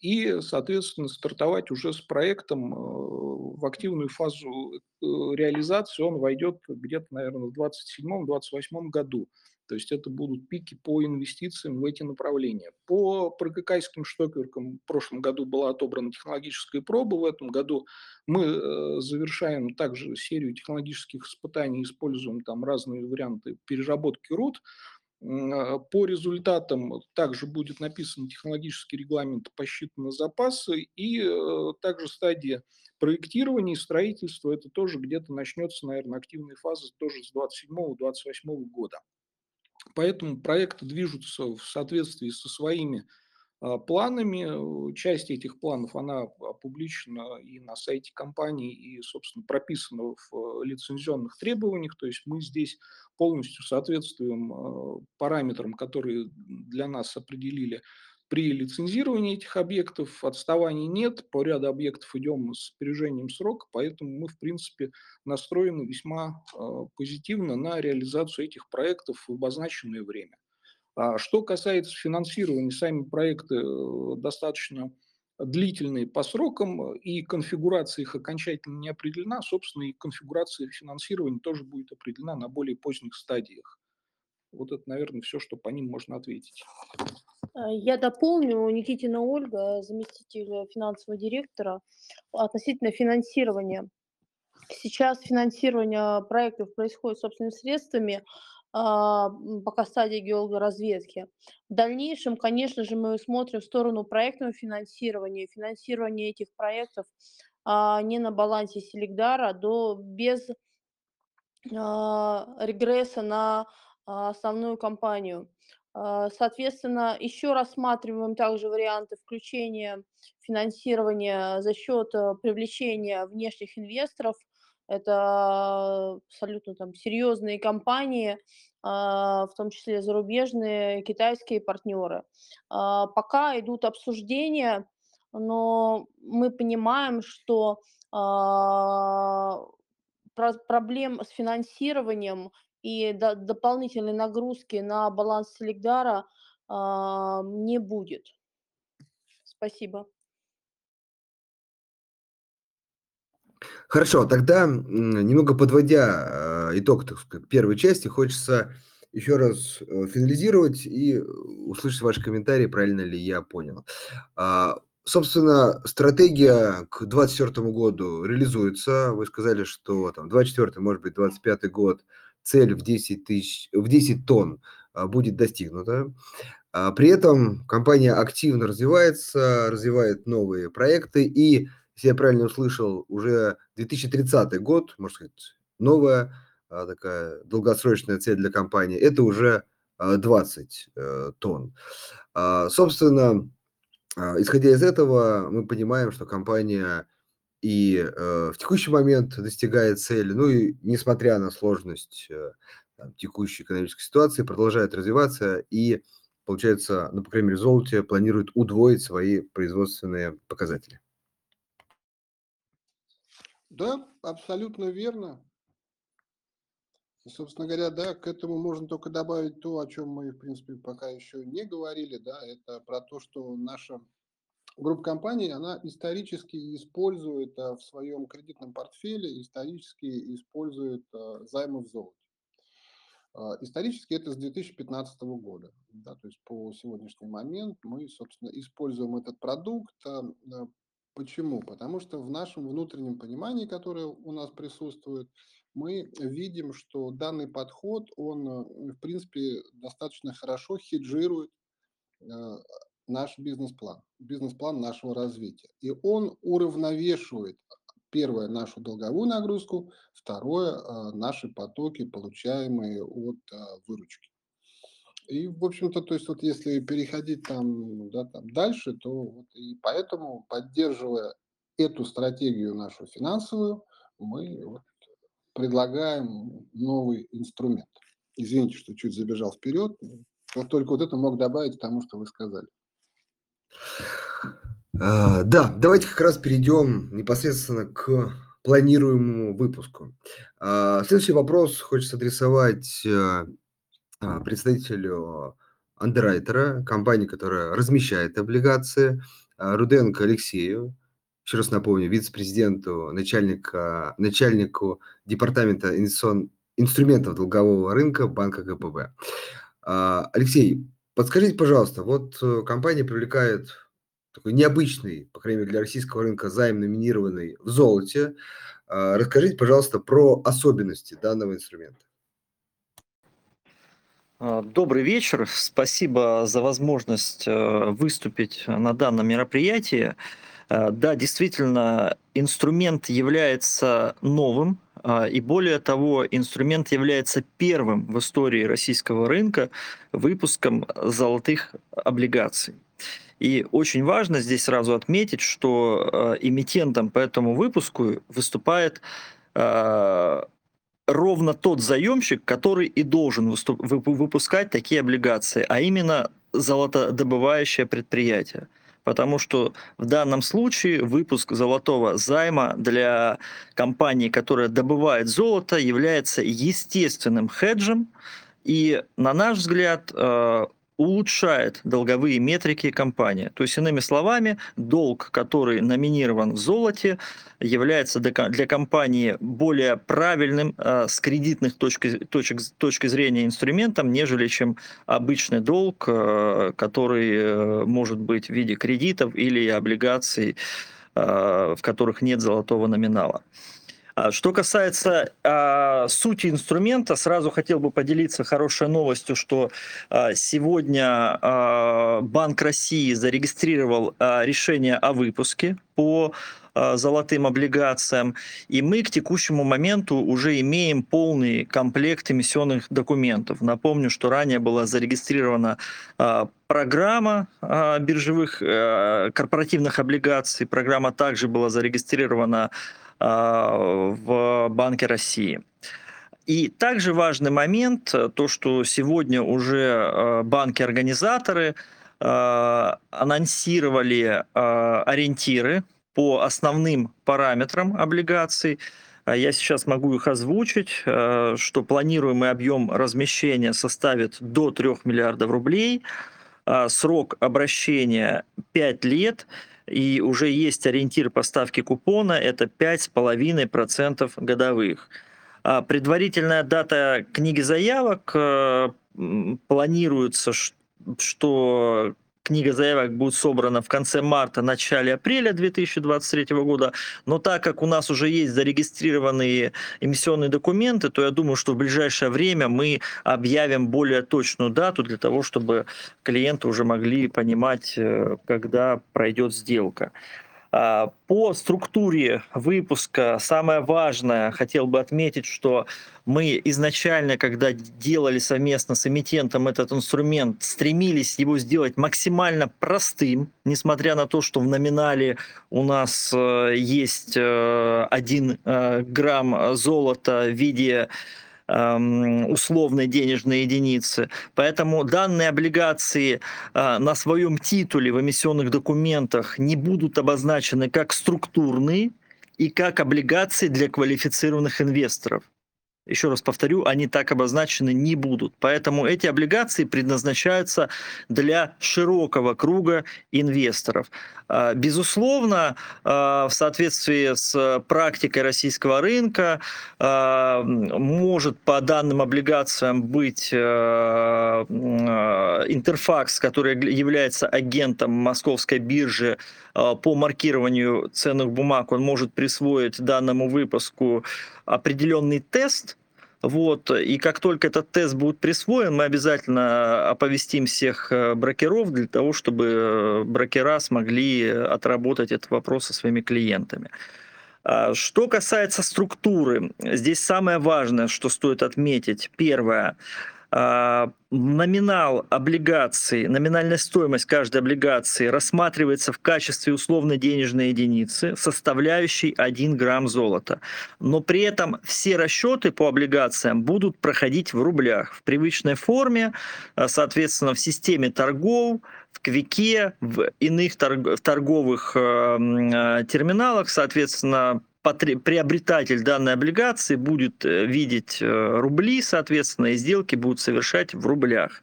и, соответственно, стартовать уже с проектом в активную фазу реализации. Он войдет где-то, наверное, в 2027-2028 году. То есть это будут пики по инвестициям в эти направления. По прокакайским штокеркам в прошлом году была отобрана технологическая проба, в этом году мы э, завершаем также серию технологических испытаний, используем там разные варианты переработки руд. М, По результатам также будет написан технологический регламент, посчитаны запасы, и э, также стадия проектирования и строительства, это тоже где-то начнется, наверное, активная фаза тоже с 27-28 года. Поэтому проекты движутся в соответствии со своими а, планами. Часть этих планов, она опубличена и на сайте компании, и, собственно, прописана в лицензионных требованиях. То есть мы здесь полностью соответствуем а, параметрам, которые для нас определили при лицензировании этих объектов отставаний нет, по ряду объектов идем с опережением срока, поэтому мы, в принципе, настроены весьма э, позитивно на реализацию этих проектов в обозначенное время. А что касается финансирования, сами проекты э, достаточно длительные по срокам, и конфигурация их окончательно не определена, собственно, и конфигурация финансирования тоже будет определена на более поздних стадиях. Вот это, наверное, все, что по ним можно ответить. Э, я дополню, Никитина Ольга, заместитель финансового директора, относительно финансирования. Сейчас финансирование проектов происходит собственными средствами, а, пока стадия геологоразведки. В дальнейшем, конечно же, мы смотрим в сторону проектного финансирования. Финансирование этих проектов а, не на балансе Селегдара, до, без а, регресса на основную компанию. А, соответственно, еще рассматриваем также варианты включения финансирования за счет э, привлечения внешних инвесторов. Это абсолютно там серьезные компании, а, в том числе зарубежные, китайские партнеры. А, пока идут обсуждения, но мы понимаем, что проблем с финансированием и до, дополнительной нагрузки на баланс Селегдара а, не будет. Спасибо. Хорошо, тогда немного подводя э, итог так сказать, первой части, хочется еще раз э, финализировать и услышать ваши комментарии, правильно ли я понял. А, собственно, стратегия к 2024 году реализуется. Вы сказали, что там 24 может быть, 25 год – цель в 10, тысяч, в 10 тонн а, будет достигнута. А, при этом компания активно развивается, развивает новые проекты, и, если я правильно услышал, уже 2030 год, можно сказать, новая а, такая долгосрочная цель для компании, это уже 20 э, тонн. Собственно, исходя из этого, мы понимаем, что компания и э, в текущий момент достигает цели, ну и несмотря на сложность э, там, текущей экономической ситуации, продолжает развиваться и, получается, ну, по крайней мере, золоте планирует удвоить свои производственные показатели. Да, абсолютно верно. И, собственно говоря, да, к этому можно только добавить то, о чем мы, в принципе, пока еще не говорили, да, это про то, что наша группа компаний, она исторически использует а, в своем кредитном портфеле, исторически использует а, займы в золоте. А, исторически это с 2015 года. Да, то есть по сегодняшний момент мы, собственно, используем этот продукт. Почему? Потому что в нашем внутреннем понимании, которое у нас присутствует, мы видим, что данный подход, он, в принципе, достаточно хорошо хеджирует наш бизнес-план, бизнес-план нашего развития. И он уравновешивает, первое, нашу долговую нагрузку, второе, а, наши потоки, получаемые от а, выручки. И, в общем-то, то есть вот если переходить там, да, там дальше, то вот и поэтому, поддерживая эту стратегию нашу финансовую, мы вот предлагаем новый инструмент. Извините, что чуть забежал вперед, только вот это мог добавить к тому, что вы сказали. А, да, давайте как раз перейдем непосредственно к планируемому выпуску. А, следующий вопрос хочется адресовать э, а, представителю андеррайтера, компании, которая размещает облигации, Руденко Алексею, еще раз напомню, вице-президенту, начальника, начальнику департамента инструментов долгового рынка банка ГПБ. Алексей, Подскажите, пожалуйста, вот э, компания привлекает такой необычный, по крайней мере, для российского рынка займ, номинированный в золоте. А, расскажите, пожалуйста, про особенности данного инструмента. А, Добрый вечер. Спасибо за возможность э, выступить на данном мероприятии. Э, Да, действительно, инструмент является новым, а, и более того, инструмент является первым в истории российского рынка выпуском золотых облигаций. И очень важно здесь сразу отметить, что э, эмитентом по этому выпуску выступает э, ровно тот заемщик, который и должен выпускать такие облигации, а именно золотодобывающее предприятие. Потому что в данном случае выпуск золотого займа для компании, которая добывает золото, является естественным хеджем. И, на наш взгляд, э, улучшает долговые метрики компании. То есть, иными словами, долг, который номинирован в золоте, является для ко- для компании более правильным э, с кредитных точки, точек, точки зрения инструментом, нежели чем обычный долг, э, который э, может быть в виде кредитов или облигаций, в которых нет золотого номинала. А Что касается а, сути инструмента, сразу хотел бы поделиться хорошей новостью, что а, сегодня а, Банк России зарегистрировал а, решение о выпуске по золотым облигациям, и мы к текущему моменту уже имеем полный комплект эмиссионных документов. Напомню, что ранее была зарегистрирована программа биржевых а, корпоративных облигаций, программа также была зарегистрирована в Банке России. И также важный момент, э, то, что сегодня уже э, банки-организаторы э, анонсировали ориентиры по основным параметрам облигаций. А Я сейчас могу их озвучить, что планируемый объем размещения составит до 3 миллиардов рублей, а срок обращения 5 лет, и уже есть ориентир по ставке купона, это 5,5% годовых. А Предварительная дата книги заявок э, планируется, что книга заявок будет собрана в конце марта, начале апреля 2023 года. Но так как у нас уже есть зарегистрированные эмиссионные документы, то я думаю, что в ближайшее время мы объявим более точную дату для того, чтобы клиенты уже могли понимать, э, когда пройдет сделка. А, По структуре выпуска самое важное, хотел бы отметить, что мы изначально, когда делали совместно с эмитентом этот инструмент, стремились его сделать максимально простым, несмотря на то, что в номинале у нас э, есть э, один э, грамм золота в виде условной денежной единицы. Поэтому данные облигации э, на своем титуле в эмиссионных документах не будут обозначены как структурные и как облигации для квалифицированных инвесторов. Еще раз повторю, они так обозначены не будут. Поэтому эти облигации предназначаются для широкого круга инвесторов. А, Безусловно, а, в соответствии с практикой российского рынка а, может по данным облигациям быть э, Интерфакс, который является агентом московской биржи по маркированию ценных бумаг, он может присвоить данному выпуску определенный тест, вот, и как только этот тест будет присвоен, мы обязательно оповестим всех э, брокеров для того, чтобы э, брокера смогли отработать этот вопрос со своими клиентами. А, Что касается структуры, здесь самое важное, что стоит отметить. Первое. А, Номинал облигации, номинальная стоимость каждой облигации рассматривается в качестве условной денежной единицы, составляющей 1 грамм золота. Но при этом все расчеты по облигациям будут проходить в рублях в привычной форме, а, соответственно, в системе торгов, в Квике, в иных торговых э, э, терминалах, соответственно, приобретатель данной облигации будет э, видеть э, рубли, соответственно, и сделки будут совершать в рублях.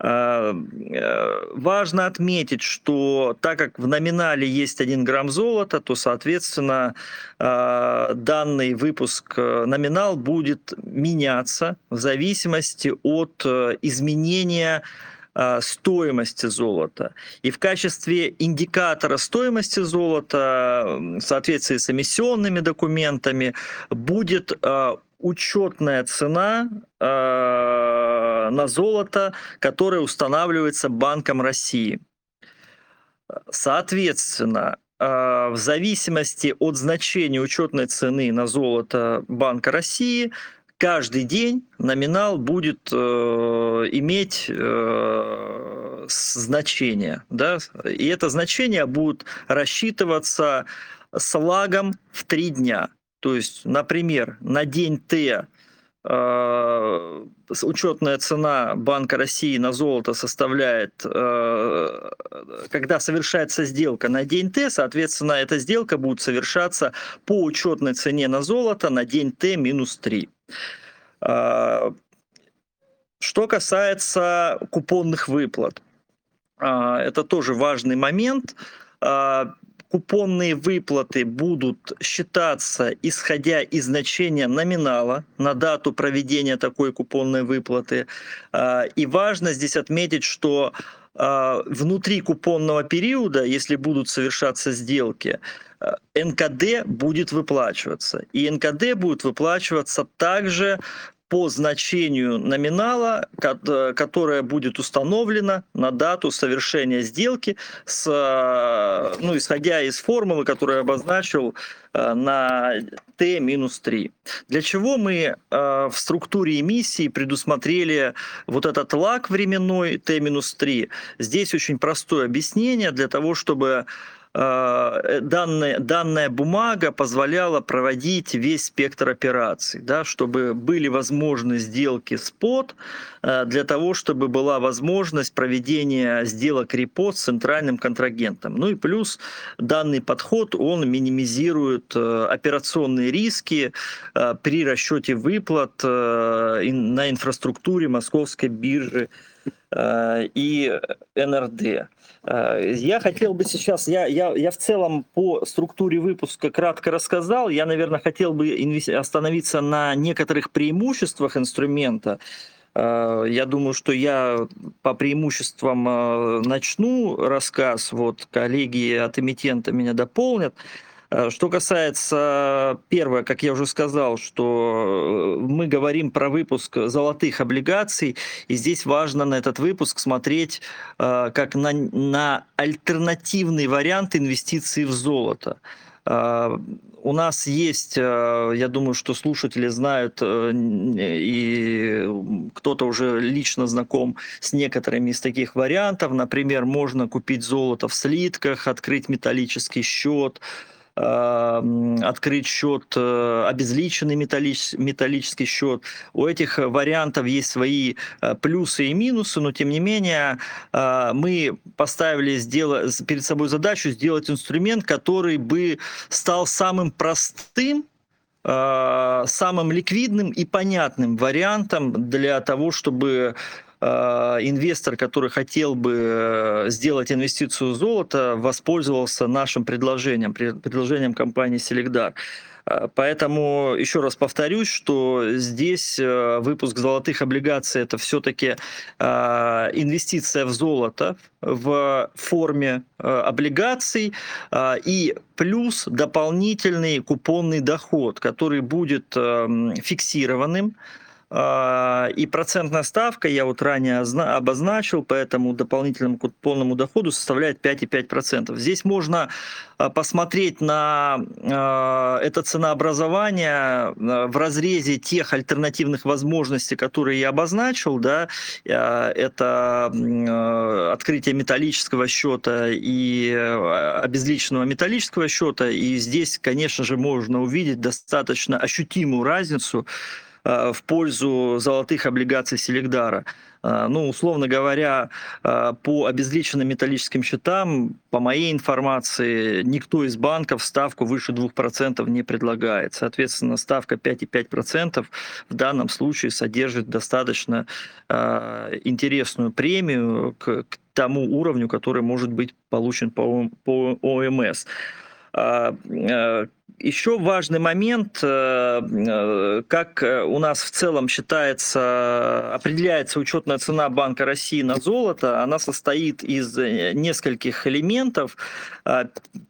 А, э, Важно отметить, что так как в номинале есть 1 грамм золота, то, соответственно, а, данный выпуск номинал будет меняться в зависимости от изменения стоимости золота. И в качестве индикатора стоимости золота в соответствии с эмиссионными документами будет а, учетная цена а, на золото, которое устанавливается Банком России. Соответственно, в зависимости от значения учетной цены на золото Банка России, каждый день номинал будет э, иметь э, значение. Да? И это значение будет рассчитываться с лагом в три дня. То есть, например, на день Т э, учетная цена Банка России на золото составляет, э, когда совершается сделка на день Т, соответственно, эта сделка будет совершаться по учетной цене на золото на день Т минус 3. Э, что касается купонных выплат, это тоже важный момент купонные выплаты будут считаться, исходя из значения номинала на дату проведения такой купонной выплаты. А, и важно здесь отметить, что а, внутри купонного периода, если будут совершаться сделки, а, НКД будет выплачиваться. И НКД будет выплачиваться также по значению номинала, э, которое будет установлено на дату совершения сделки, с, э, ну, исходя из формулы, которую я обозначил э, на Т-3. Для чего мы в структуре эмиссии предусмотрели вот этот лак временной Т-3? Здесь очень простое объяснение для того, чтобы Э, данная, данная бумага позволяла проводить весь спектр операций, да, чтобы были возможны сделки спот, э, для того, чтобы была возможность проведения сделок репо с центральным контрагентом. Ну и плюс данный подход, он минимизирует э, операционные риски при расчете выплат на инфраструктуре московской биржи и НРД. Э, я хотел бы сейчас, я, я, я в целом по структуре выпуска кратко рассказал, я, наверное, хотел бы остановиться на некоторых преимуществах инструмента. Э, я думаю, что я по преимуществам э, начну рассказ, вот коллеги от эмитента меня дополнят. Э, что касается первое, как я уже сказал, что э, мы говорим про выпуск золотых облигаций, и здесь важно на этот выпуск смотреть э, как на, на альтернативный вариант инвестиций в золото. У нас есть, я думаю, что слушатели знают, и кто-то уже лично знаком с некоторыми из таких вариантов. Например, можно купить золото в слитках, открыть металлический счет, открыть счет, э, обезличенный металлич, металлический счет. У этих вариантов есть свои э, плюсы и минусы, но тем не менее э, мы поставили сделать, перед собой задачу сделать инструмент, который бы стал самым простым, самым ликвидным и понятным вариантом для того, чтобы инвестор, который хотел бы э, сделать инвестицию в золото, воспользовался нашим предложением, предложением компании Селегдар. Э, поэтому еще раз повторюсь, что здесь выпуск золотых облигаций это все-таки инвестиция в золото в форме облигаций и плюс дополнительный купонный доход, который будет эм, фиксированным и процентная ставка, я вот ранее обозначил, по этому дополнительному купонному доходу составляет 5,5%. Здесь можно а, посмотреть на а, это ценообразование в разрезе тех альтернативных возможностей, которые я обозначил. Да, это открытие металлического счета и обезличенного металлического счета. И здесь, конечно же, можно увидеть достаточно ощутимую разницу в пользу золотых облигаций Селегдара. Э, ну, условно говоря, э, по обезличенным металлическим счетам, по моей информации, никто из банков ставку выше 2% не предлагает. Соответственно, ставка 5,5% в данном случае содержит достаточно интересную премию к, тому уровню, который может быть получен по, по ОМС. Еще важный момент, э, э, как у нас в целом считается, определяется учетная цена Банка России на золото, она состоит из нескольких элементов.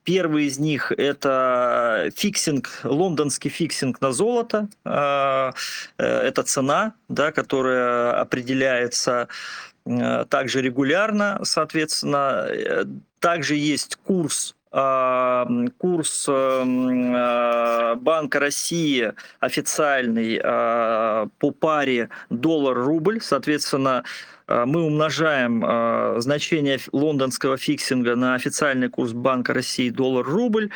Первый из них это фиксинг, лондонский фиксинг на золото, это цена, да, которая определяется также регулярно, соответственно, также есть курс курс э, Банка России официальный э, по паре доллар-рубль, соответственно, э, мы умножаем значение лондонского фиксинга на официальный курс Банка России доллар-рубль,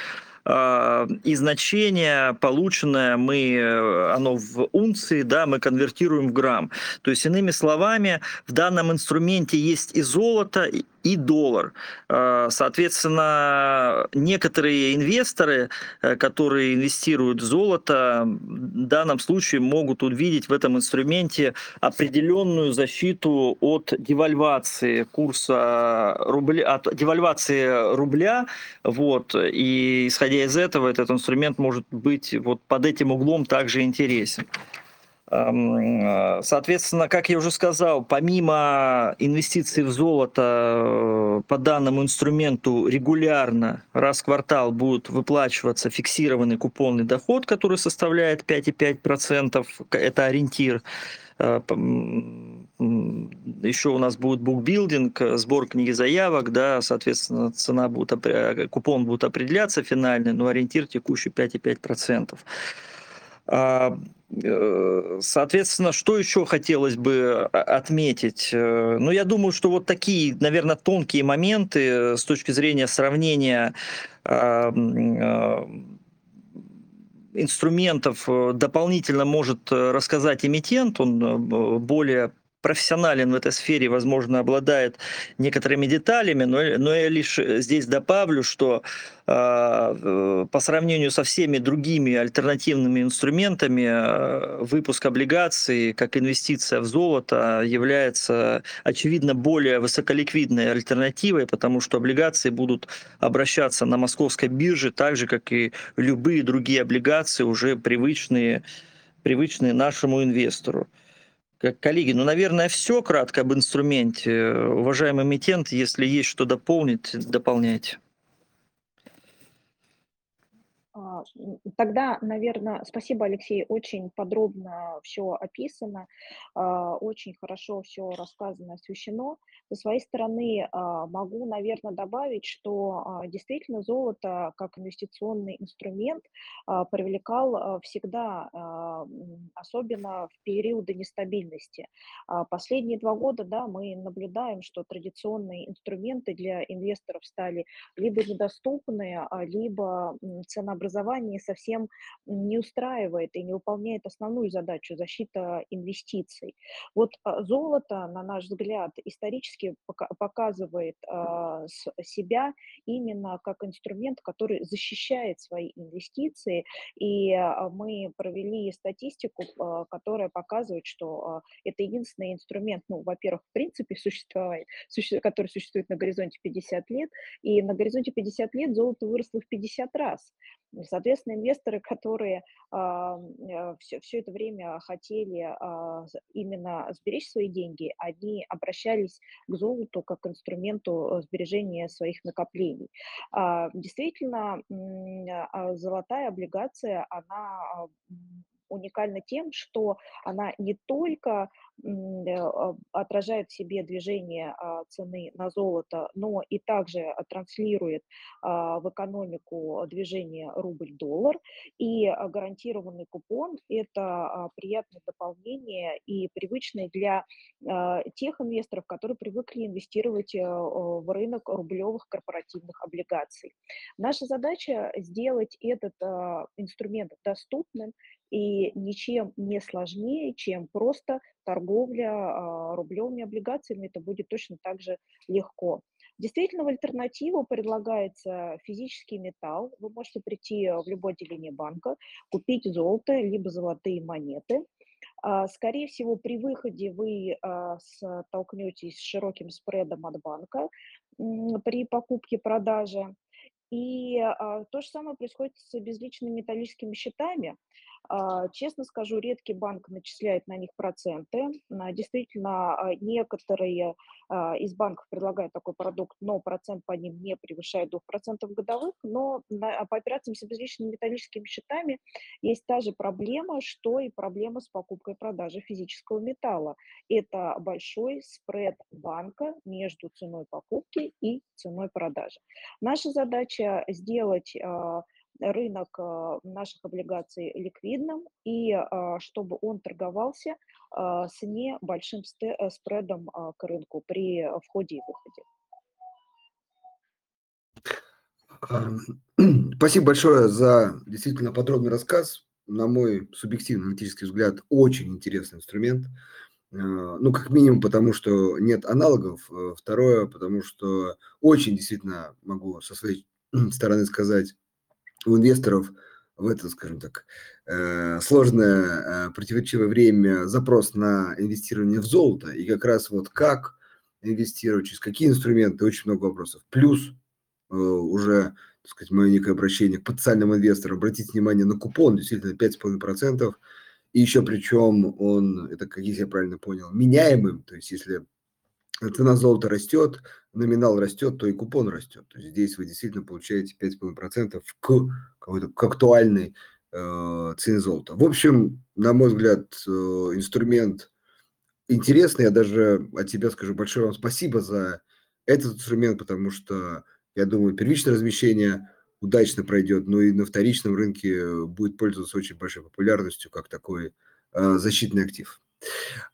и значение полученное мы, оно в унции, да, мы конвертируем в грамм. То есть, иными словами, в данном инструменте есть и золото, и доллар. А, соответственно, некоторые инвесторы, э, которые инвестируют в золото, в данном случае могут увидеть в этом инструменте определенную защиту от девальвации курса рубля, от девальвации рубля, вот, и исходя из этого этот инструмент может быть вот под этим углом также интересен. Э, соответственно, как я уже сказал, помимо инвестиций в золото э, по данному инструменту регулярно раз в квартал будет выплачиваться фиксированный купонный доход, который составляет 5,5%. Это ориентир. Э, Еще у нас будет букбилдинг, сбор книги заявок, да, соответственно, цена будет, купон будет определяться финальный, но ориентир текущий 5,5%. Э, соответственно, что еще хотелось бы а, отметить? Э, ну, я думаю, что вот такие, наверное, тонкие моменты с точки зрения сравнения а, инструментов дополнительно может рассказать эмитент, он более профессионален в этой сфере, возможно, обладает некоторыми деталями, но, но я лишь здесь добавлю, что э, по сравнению со всеми другими альтернативными инструментами э, выпуск облигаций как инвестиция в золото является, очевидно, более высоколиквидной альтернативой, потому что облигации будут обращаться на московской бирже так же, как и любые другие облигации, уже привычные, привычные нашему инвестору. Коллеги, ну, наверное, все кратко об инструменте. Уважаемый эмитент, если есть что дополнить, дополняйте. А, тогда, наверное, спасибо, Алексей, очень подробно все описано, а, очень хорошо все рассказано, освещено. Со своей стороны а, могу, наверное, добавить, что действительно золото как инвестиционный инструмент привлекал всегда, особенно в периоды нестабильности. Последние два года да, мы наблюдаем, что традиционные инструменты для инвесторов стали либо недоступны, либо ценообразование образование совсем не устраивает и не выполняет основную задачу защита инвестиций. Вот а, золото, на наш взгляд, исторически показывает а, себя именно как инструмент, который защищает свои инвестиции. И а, мы провели статистику, которая показывает, что это единственный инструмент, ну, во-первых, в принципе, существует, который существует на горизонте 50 лет, и на горизонте 50 лет золото выросло в 50 раз. Соответственно, инвесторы, которые все, все это время хотели а, именно сберечь свои деньги, они обращались к золоту как к инструменту сбережения своих накоплений. А, действительно, а, золотая облигация, она уникальна тем, что она не только э, а, отражает в себе движение а, цены на золото, но и также транслирует а, в экономику движение рубль-доллар. И гарантированный купон – это приятное дополнение и привычное для тех инвесторов, которые привыкли инвестировать э, в рынок рублевых корпоративных облигаций. Наша задача сделать этот инструмент доступным и ничем не сложнее, чем просто торговля а, рублевыми облигациями. Это будет точно так же легко. Действительно, в альтернативу предлагается физический металл. Вы можете прийти в любое отделение банка, купить золото, либо золотые монеты. А, скорее всего, при выходе вы а, столкнетесь с широким спредом от банка при покупке-продаже. И то же самое происходит с безличными металлическими счетами. А, Честно скажу, редкий банк начисляет на них проценты. Действительно, а, некоторые а, из банков предлагают такой продукт, но процент по ним не превышает 2% годовых. Но по операциям с безличными металлическими счетами есть та же проблема, что и проблема с покупкой и продажей физического металла. Это большой спред банка между ценой покупки и ценой продажи. Наша задача сделать рынок а, наших облигаций ликвидным и а, чтобы он торговался а, с небольшим э, спредом к рынку при входе и выходе. <clears throat> Спасибо большое за действительно подробный рассказ. На мой субъективный аналитический взгляд, очень интересный инструмент. Ну, как минимум, потому что нет аналогов. Второе, потому что очень действительно могу со своей <clears throat> стороны сказать, у инвесторов в это, скажем так, э, сложное, э, противоречивое время запрос на инвестирование в золото. И как раз вот как инвестировать, через какие инструменты, очень много вопросов. Плюс э, уже, так сказать, мое некое обращение к потенциальным инвесторам, обратите внимание на купон, действительно 5,5%, и еще причем он, это, как я правильно понял, меняемым, то есть если цена золота растет, номинал растет, то и купон растет. То есть здесь вы действительно получаете 5,5% к, какой-то, к актуальной э, цене золота. В общем, на мой взгляд, э, инструмент интересный. Я даже от себя скажу большое вам спасибо за этот инструмент, потому что, я думаю, первичное размещение удачно пройдет, но и на вторичном рынке будет пользоваться очень большой популярностью, как такой э, защитный актив.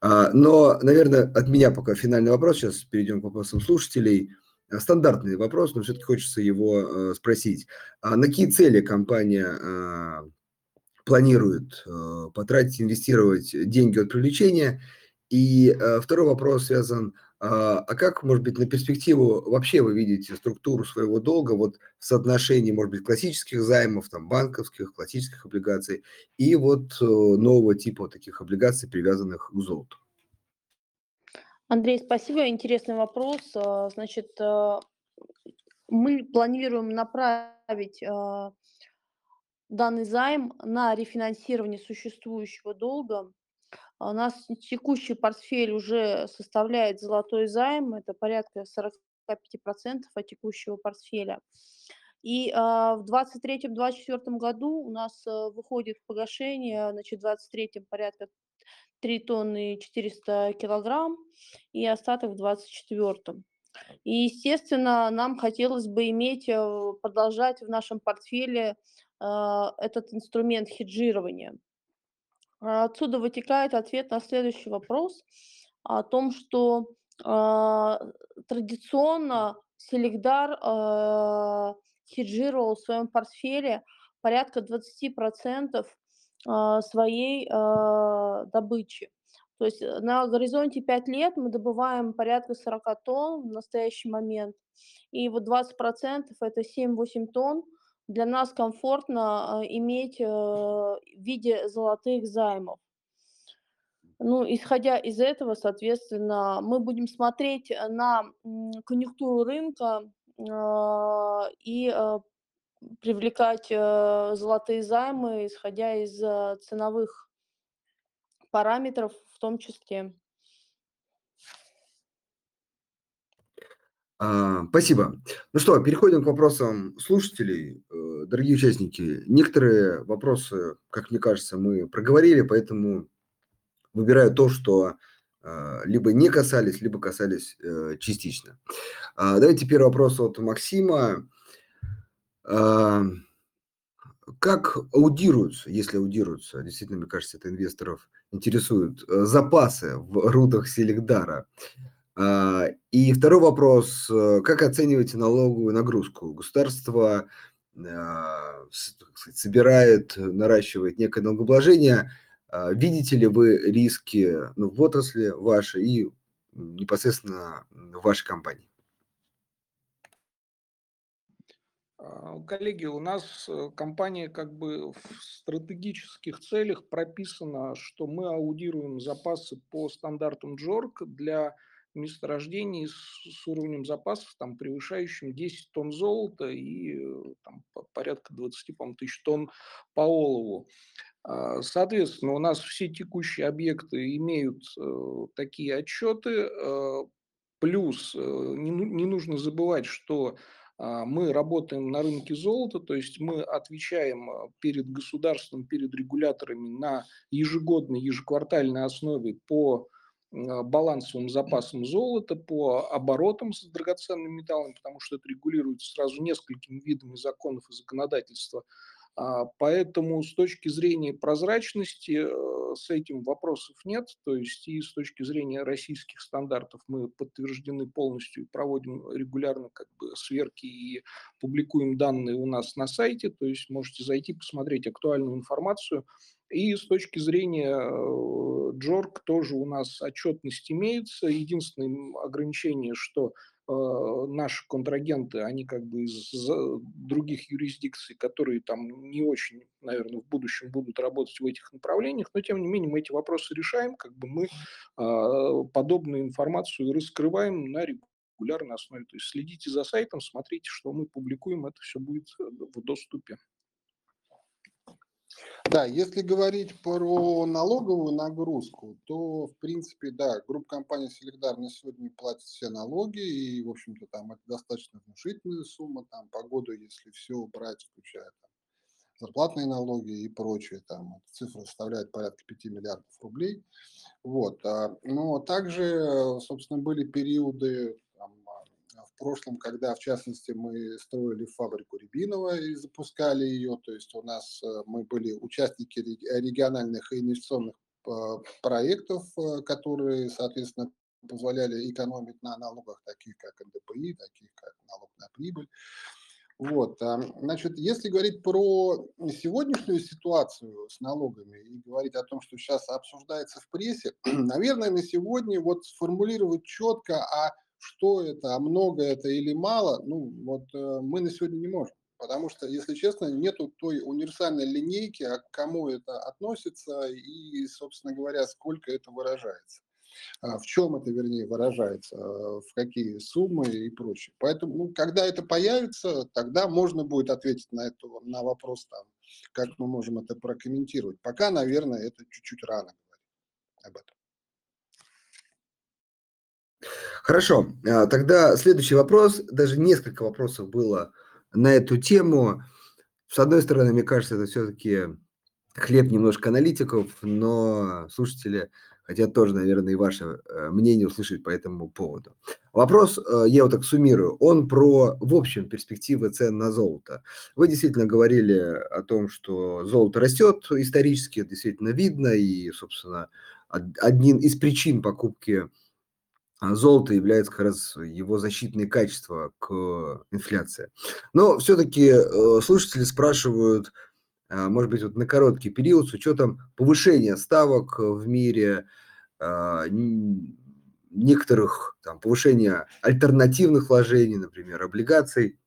А, Но, наверное, от меня пока финальный вопрос. Сейчас перейдем к вопросам слушателей. А, Стандартный вопрос, но все-таки хочется его э, спросить. А На какие цели компания планирует э, потратить, инвестировать деньги от привлечения? И э, второй вопрос связан, а а как, может быть, на перспективу вообще вы видите структуру своего долга вот в соотношении, может быть, классических займов, там, банковских, классических облигаций и вот э, нового типа таких облигаций, привязанных к золоту? Андрей, спасибо. Интересный вопрос. А, Значит, а, мы планируем направить а, данный займ на рефинансирование существующего долга. А У нас текущий портфель уже составляет золотой займ, это порядка 45% от текущего портфеля. И а, в 2023-2024 году у нас а, выходит в погашение, значит, в 2023 порядка 3 тонны и 400 килограмм, и остаток в 2024. И, естественно, нам хотелось бы иметь, э, продолжать в нашем портфеле а, этот инструмент хеджирования. А, Отсюда вытекает ответ на следующий вопрос о том, что а, традиционно Селигдар а, хеджировал в своем портфеле порядка 20% а, своей добычи. То есть э, на горизонте 5 лет мы добываем порядка 40 тонн в настоящий момент, и вот 20% это 7-8 тонн для нас комфортно а, иметь э, в виде золотых займов. Ну, исходя из этого, соответственно, мы будем смотреть э, на конъюнктуру рынка а, и а, привлекать э, золотые займы, исходя из э, ценовых параметров в том числе. Спасибо. Ну что, переходим к вопросам слушателей. Э, Дорогие участники, некоторые вопросы, как мне кажется, мы проговорили, поэтому выбираю то, что э, либо не касались, либо касались э, частично. А, Давайте первый вопрос от Максима. А, Как аудируются, если аудируются, действительно, мне кажется, это инвесторов интересует, э, запасы в рудах Селигдара? А, И второй вопрос. э, Как оцениваете налоговую нагрузку? Государство а, сказать, собирает, наращивает некое налогообложение. А, Видите ли вы риски ну, в отрасли вашей и непосредственно в вашей компании? Коллеги, у нас э, компания как бы в стратегических целях прописана, что мы аудируем запасы по стандартам JORC для месторождений с, уровнем запасов, там, превышающим 10 тонн золота и там, порядка 20 тысяч тонн по олову. А, соответственно, у нас все текущие объекты имеют э, такие отчеты, э, плюс э, не, не нужно забывать, что а, мы работаем на рынке золота, то есть мы отвечаем перед государством, перед регуляторами на ежегодной, ежеквартальной основе по балансовым запасам золота, по оборотам с драгоценными металлами, потому что это регулируется сразу несколькими видами законов и законодательства а, поэтому с точки зрения прозрачности э, с этим вопросов нет. То есть и с точки зрения российских стандартов мы подтверждены полностью и проводим регулярно как бы сверки и публикуем данные у нас на сайте. То есть можете зайти посмотреть актуальную информацию. И с точки зрения э, Джорк тоже у нас отчетность имеется. Единственное ограничение, что Э, наши контрагенты, они как бы из других юрисдикций, которые там не очень, наверное, в будущем будут работать в этих направлениях, но тем не менее мы эти вопросы решаем, как бы мы а, подобную информацию раскрываем на регулярной основе. То есть следите за сайтом, смотрите, что мы публикуем, это все будет э, в доступе. Да, если говорить про налоговую нагрузку, то, в принципе, да, группа компаний Солидар сегодня платит все налоги, и, в общем-то, там это достаточно внушительная сумма, там, по году, если все брать, включая там, зарплатные налоги и прочее, там, цифра составляет порядка 5 миллиардов рублей. Вот. А, но также, собственно, были периоды прошлом, когда, в частности, мы строили фабрику Рябинова и запускали ее, то есть у нас э, мы были участники региональных инвестиционных э, проектов, э, которые, соответственно, позволяли экономить на налогах, таких как НДПИ, таких как налог на прибыль. Вот, а, значит, если говорить про сегодняшнюю ситуацию с налогами и говорить о том, что сейчас обсуждается в прессе, <clears throat> наверное, на сегодня вот сформулировать четко, а что это, а много это или мало, ну вот э, мы на сегодня не можем. Потому что, если честно, нету той универсальной линейки, а к кому это относится и, собственно говоря, сколько это выражается. А в чем это, вернее, выражается, в какие суммы и прочее. Поэтому, ну, когда это появится, тогда можно будет ответить на, это, на вопрос, там, как мы можем это прокомментировать. Пока, наверное, это чуть-чуть рано говорить об этом. Хорошо, а, тогда следующий вопрос. Даже несколько вопросов было на эту тему. С одной стороны, мне кажется, это все-таки хлеб немножко аналитиков, но слушатели хотят тоже, наверное, и ваше э, мнение услышать по этому поводу. Вопрос, э, я вот так суммирую, он про, в общем, перспективы цен на золото. Вы действительно говорили о том, что золото растет исторически, действительно видно, и, собственно, один из причин покупки золото является как раз его защитные качества к инфляции. Но все-таки э, слушатели спрашивают, а, может быть, вот на короткий период с учетом повышения ставок в мире, а, некоторых там, повышения альтернативных вложений, например, облигаций,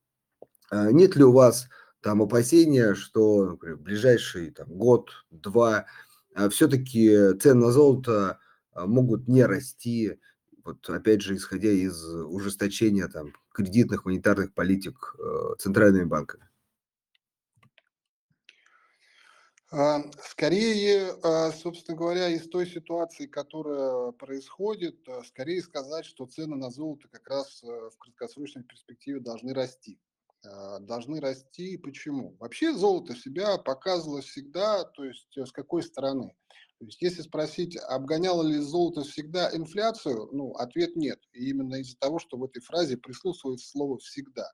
нет ли у вас там опасения, что например, в ближайший там, год-два все-таки цены на золото могут не расти, вот опять же, исходя из ужесточения там, кредитных монетарных политик э, центральными банками? А, скорее, а, собственно говоря, из той ситуации, которая происходит, а, скорее сказать, что цены на золото как раз э, в краткосрочной перспективе должны расти. Должны расти. Почему? Вообще золото себя показывало всегда, то есть э, с какой стороны? То есть если спросить, обгоняло ли золото всегда инфляцию, ну, ответ нет. И именно из-за того, что в этой фразе присутствует слово «всегда».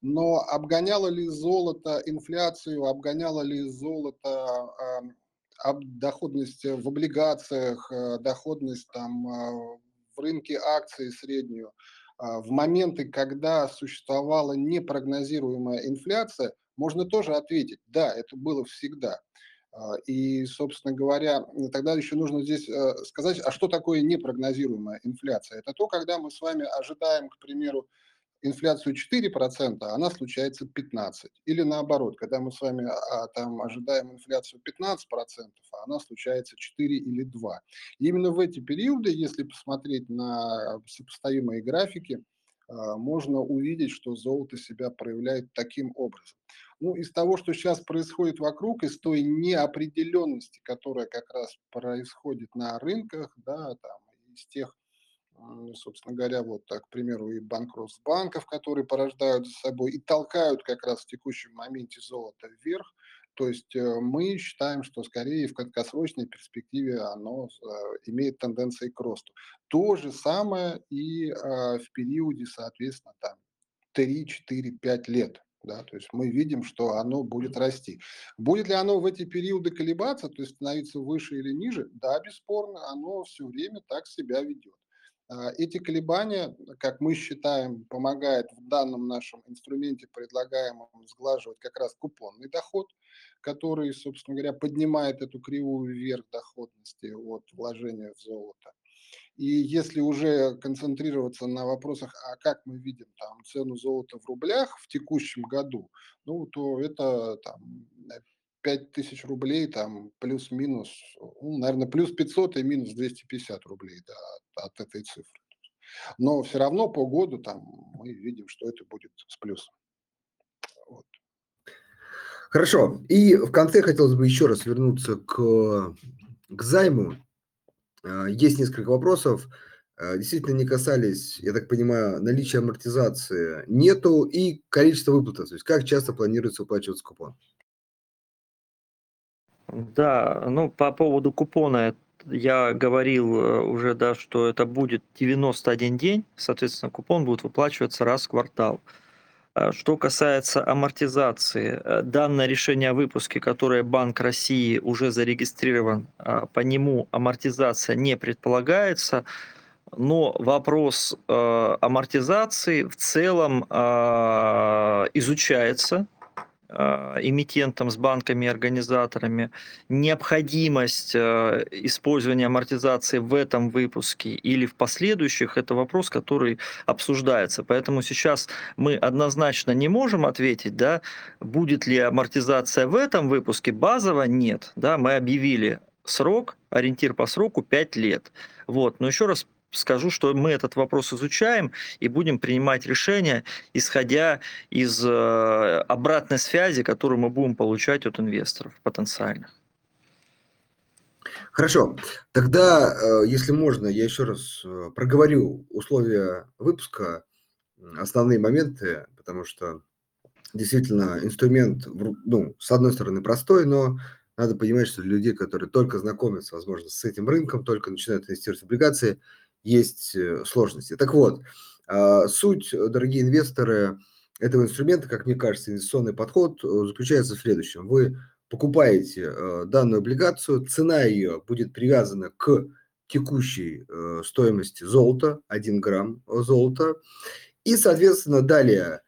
Но обгоняло ли золото инфляцию, обгоняло ли золото э, доходность в облигациях, э, доходность там, э, в рынке акций среднюю, э, в моменты, когда существовала непрогнозируемая инфляция, можно тоже ответить, да, это было всегда. А, и, собственно говоря, тогда еще нужно здесь э, сказать, а что такое непрогнозируемая инфляция? Это то, когда мы с вами ожидаем, к примеру, инфляцию 4%, а она случается 15%. Или наоборот, когда мы с вами а, там ожидаем инфляцию 15%, а она случается 4 или 2. И именно в эти периоды, если посмотреть на сопоставимые графики, а, можно увидеть, что золото себя проявляет таким образом. Ну, из того, что сейчас происходит вокруг, из той неопределенности, которая как раз происходит на рынках, да, там, из тех собственно говоря, вот так, к примеру, и банкротств банков, которые порождают за собой и толкают как раз в текущем моменте золото вверх. То есть э, мы считаем, что скорее в краткосрочной перспективе оно э, имеет тенденции к росту. То же самое и а, в периоде, соответственно, там 3, 4, 5 лет. Да, то есть мы видим, что оно будет расти. Будет ли оно в эти периоды колебаться, то есть становиться выше или ниже? Да, бесспорно, оно все время так себя ведет. А, эти колебания, как мы считаем, помогают в данном нашем инструменте, предлагаемом, сглаживать как раз купонный доход, который, собственно говоря, поднимает эту кривую вверх доходности от вложения в золото. И если уже концентрироваться на вопросах, а как мы видим там цену золота в рублях в текущем году, ну, то это там 5 тысяч рублей, там плюс-минус, ну, наверное, плюс 500 и минус 250 рублей да, от этой цифры. Но все равно по году там мы видим, что это будет с плюсом. Вот. Хорошо. И в конце хотелось бы еще раз вернуться к, к займу. А, есть несколько вопросов. А, действительно не касались, я так понимаю, наличия амортизации нету и количество выплат. То есть как часто планируется выплачиваться купон? Да, ну по поводу купона я говорил э, уже, да, что это будет 91 день, соответственно, купон будет выплачиваться раз в квартал. А что касается амортизации, э, данное решение о выпуске, которое Банк России уже зарегистрирован, а, по нему амортизация не предполагается, но вопрос э, амортизации в целом изучается. а, эмитентам, с банками и организаторами, необходимость а, использования амортизации в этом выпуске или в последующих, это вопрос, который обсуждается. Поэтому сейчас мы однозначно не можем ответить, да, будет ли амортизация в этом выпуске, базово нет. Да, мы объявили срок, ориентир по сроку 5 лет. Вот. Но еще раз скажу, что мы этот вопрос изучаем и будем принимать решения, исходя из э, обратной связи, которую мы будем получать от инвесторов потенциальных. Хорошо. Тогда, э, если можно, я еще раз э, проговорю условия выпуска, основные моменты, потому что действительно инструмент, ну, с одной стороны, простой, но надо понимать, что для людей, которые только знакомятся, возможно, с этим рынком, только начинают инвестировать в облигации – есть э, сложности. Так вот, а, суть, дорогие инвесторы, этого инструмента, как мне кажется, инвестиционный подход э, заключается в следующем. Вы покупаете э, данную облигацию, цена ее будет привязана к текущей стоимости золота, 1 грамм золота, и, соответственно, далее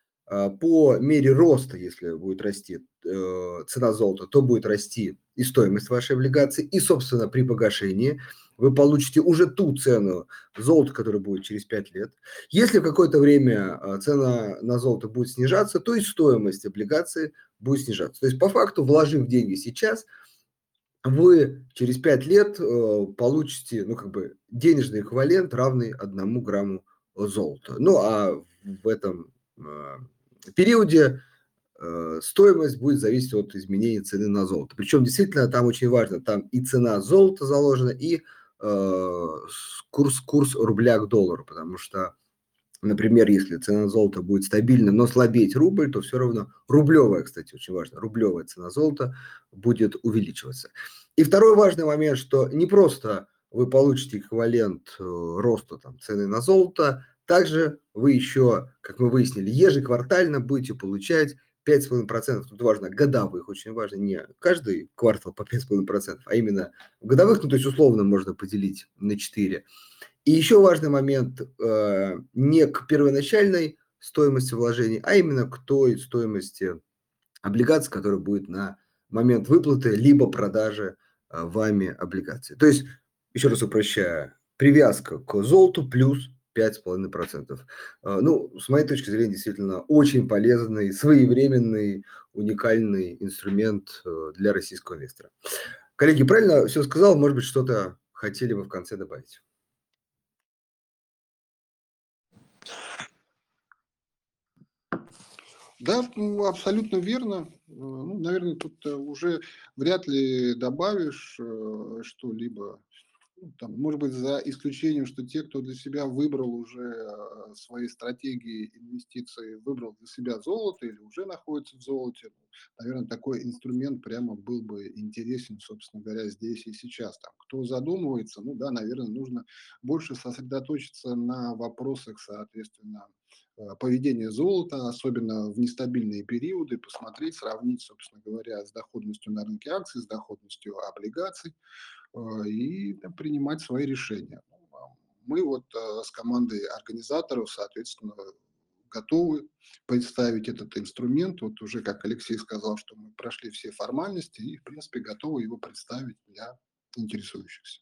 по мере роста, если будет расти цена золота, то будет расти и стоимость вашей облигации, и, собственно, при погашении – вы получите уже ту цену золота, которая будет через 5 лет. Если в какое-то время а, цена на золото будет снижаться, то и стоимость облигации будет снижаться. То есть по факту, вложив деньги сейчас, вы через 5 лет э, получите ну, как бы денежный эквивалент, равный 1 грамму золота. Ну а в этом э, периоде э, стоимость будет зависеть от изменения цены на золото. Причем действительно там очень важно, там и цена золота заложена, и Э, курс, курс рубля к доллару, потому что, например, если цена золота будет стабильна, но слабеть рубль, то все равно рублевая, кстати, очень важно, рублевая цена золота будет увеличиваться. И второй важный момент, что не просто вы получите эквивалент э, роста там, цены на золото, также вы еще, как мы выяснили, ежеквартально будете получать 5,5%, тут важно, годовых, очень важно, не каждый квартал по 5,5%, а именно годовых, ну то есть условно можно поделить на 4. И еще важный момент, э, не к первоначальной стоимости вложений, а именно к той стоимости облигаций, которая будет на момент выплаты либо продажи э, вами облигаций. То есть, еще раз упрощая, привязка к золоту плюс 5,5%. А, Ну, с моей точки зрения, действительно очень полезный, своевременный, уникальный инструмент э, для российского инвестора. Коллеги, правильно все сказал? Может быть, что-то хотели бы в конце добавить? Да, ну, абсолютно верно. Э, Ну, наверное, тут э, уже вряд ли добавишь что-либо. Ну, Там, может быть, за исключением, что те, кто для себя выбрал уже э, свои стратегии инвестиций, выбрал для себя золото или уже находится в золоте, ну, наверное, такой инструмент прямо был бы интересен, собственно говоря, здесь и сейчас. Там, кто задумывается, ну да, наверное, нужно больше сосредоточиться на вопросах, соответственно, э, поведения золота, особенно в нестабильные периоды, посмотреть, сравнить, собственно говоря, с доходностью на рынке акций, с доходностью облигаций и там, принимать свои решения. Ну, а Мы вот э, с командой организаторов, соответственно, готовы представить этот инструмент. Вот уже, как Алексей сказал, что мы прошли все формальности и, в принципе, готовы его представить для интересующихся.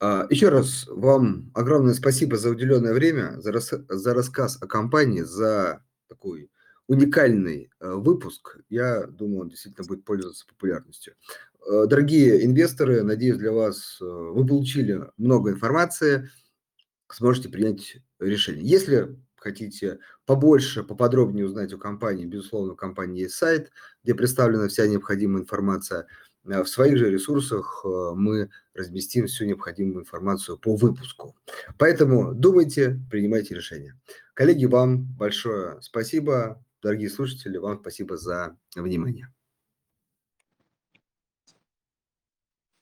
А, Еще раз вам огромное спасибо за уделенное время, за, рас- за рассказ о компании, за такой уникальный выпуск. Я думаю, он действительно будет пользоваться популярностью. Э, Дорогие инвесторы, надеюсь, для вас э, вы получили много информации, сможете принять решение. Если хотите побольше, поподробнее узнать о компании, безусловно, у компании есть сайт, где представлена вся необходимая информация. Э, В своих же ресурсах мы разместим всю необходимую информацию по выпуску. Поэтому думайте, принимайте решения. Коллеги, вам большое спасибо. Дорогие слушатели, вам спасибо за внимание.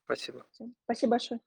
Спасибо. Спасибо большое.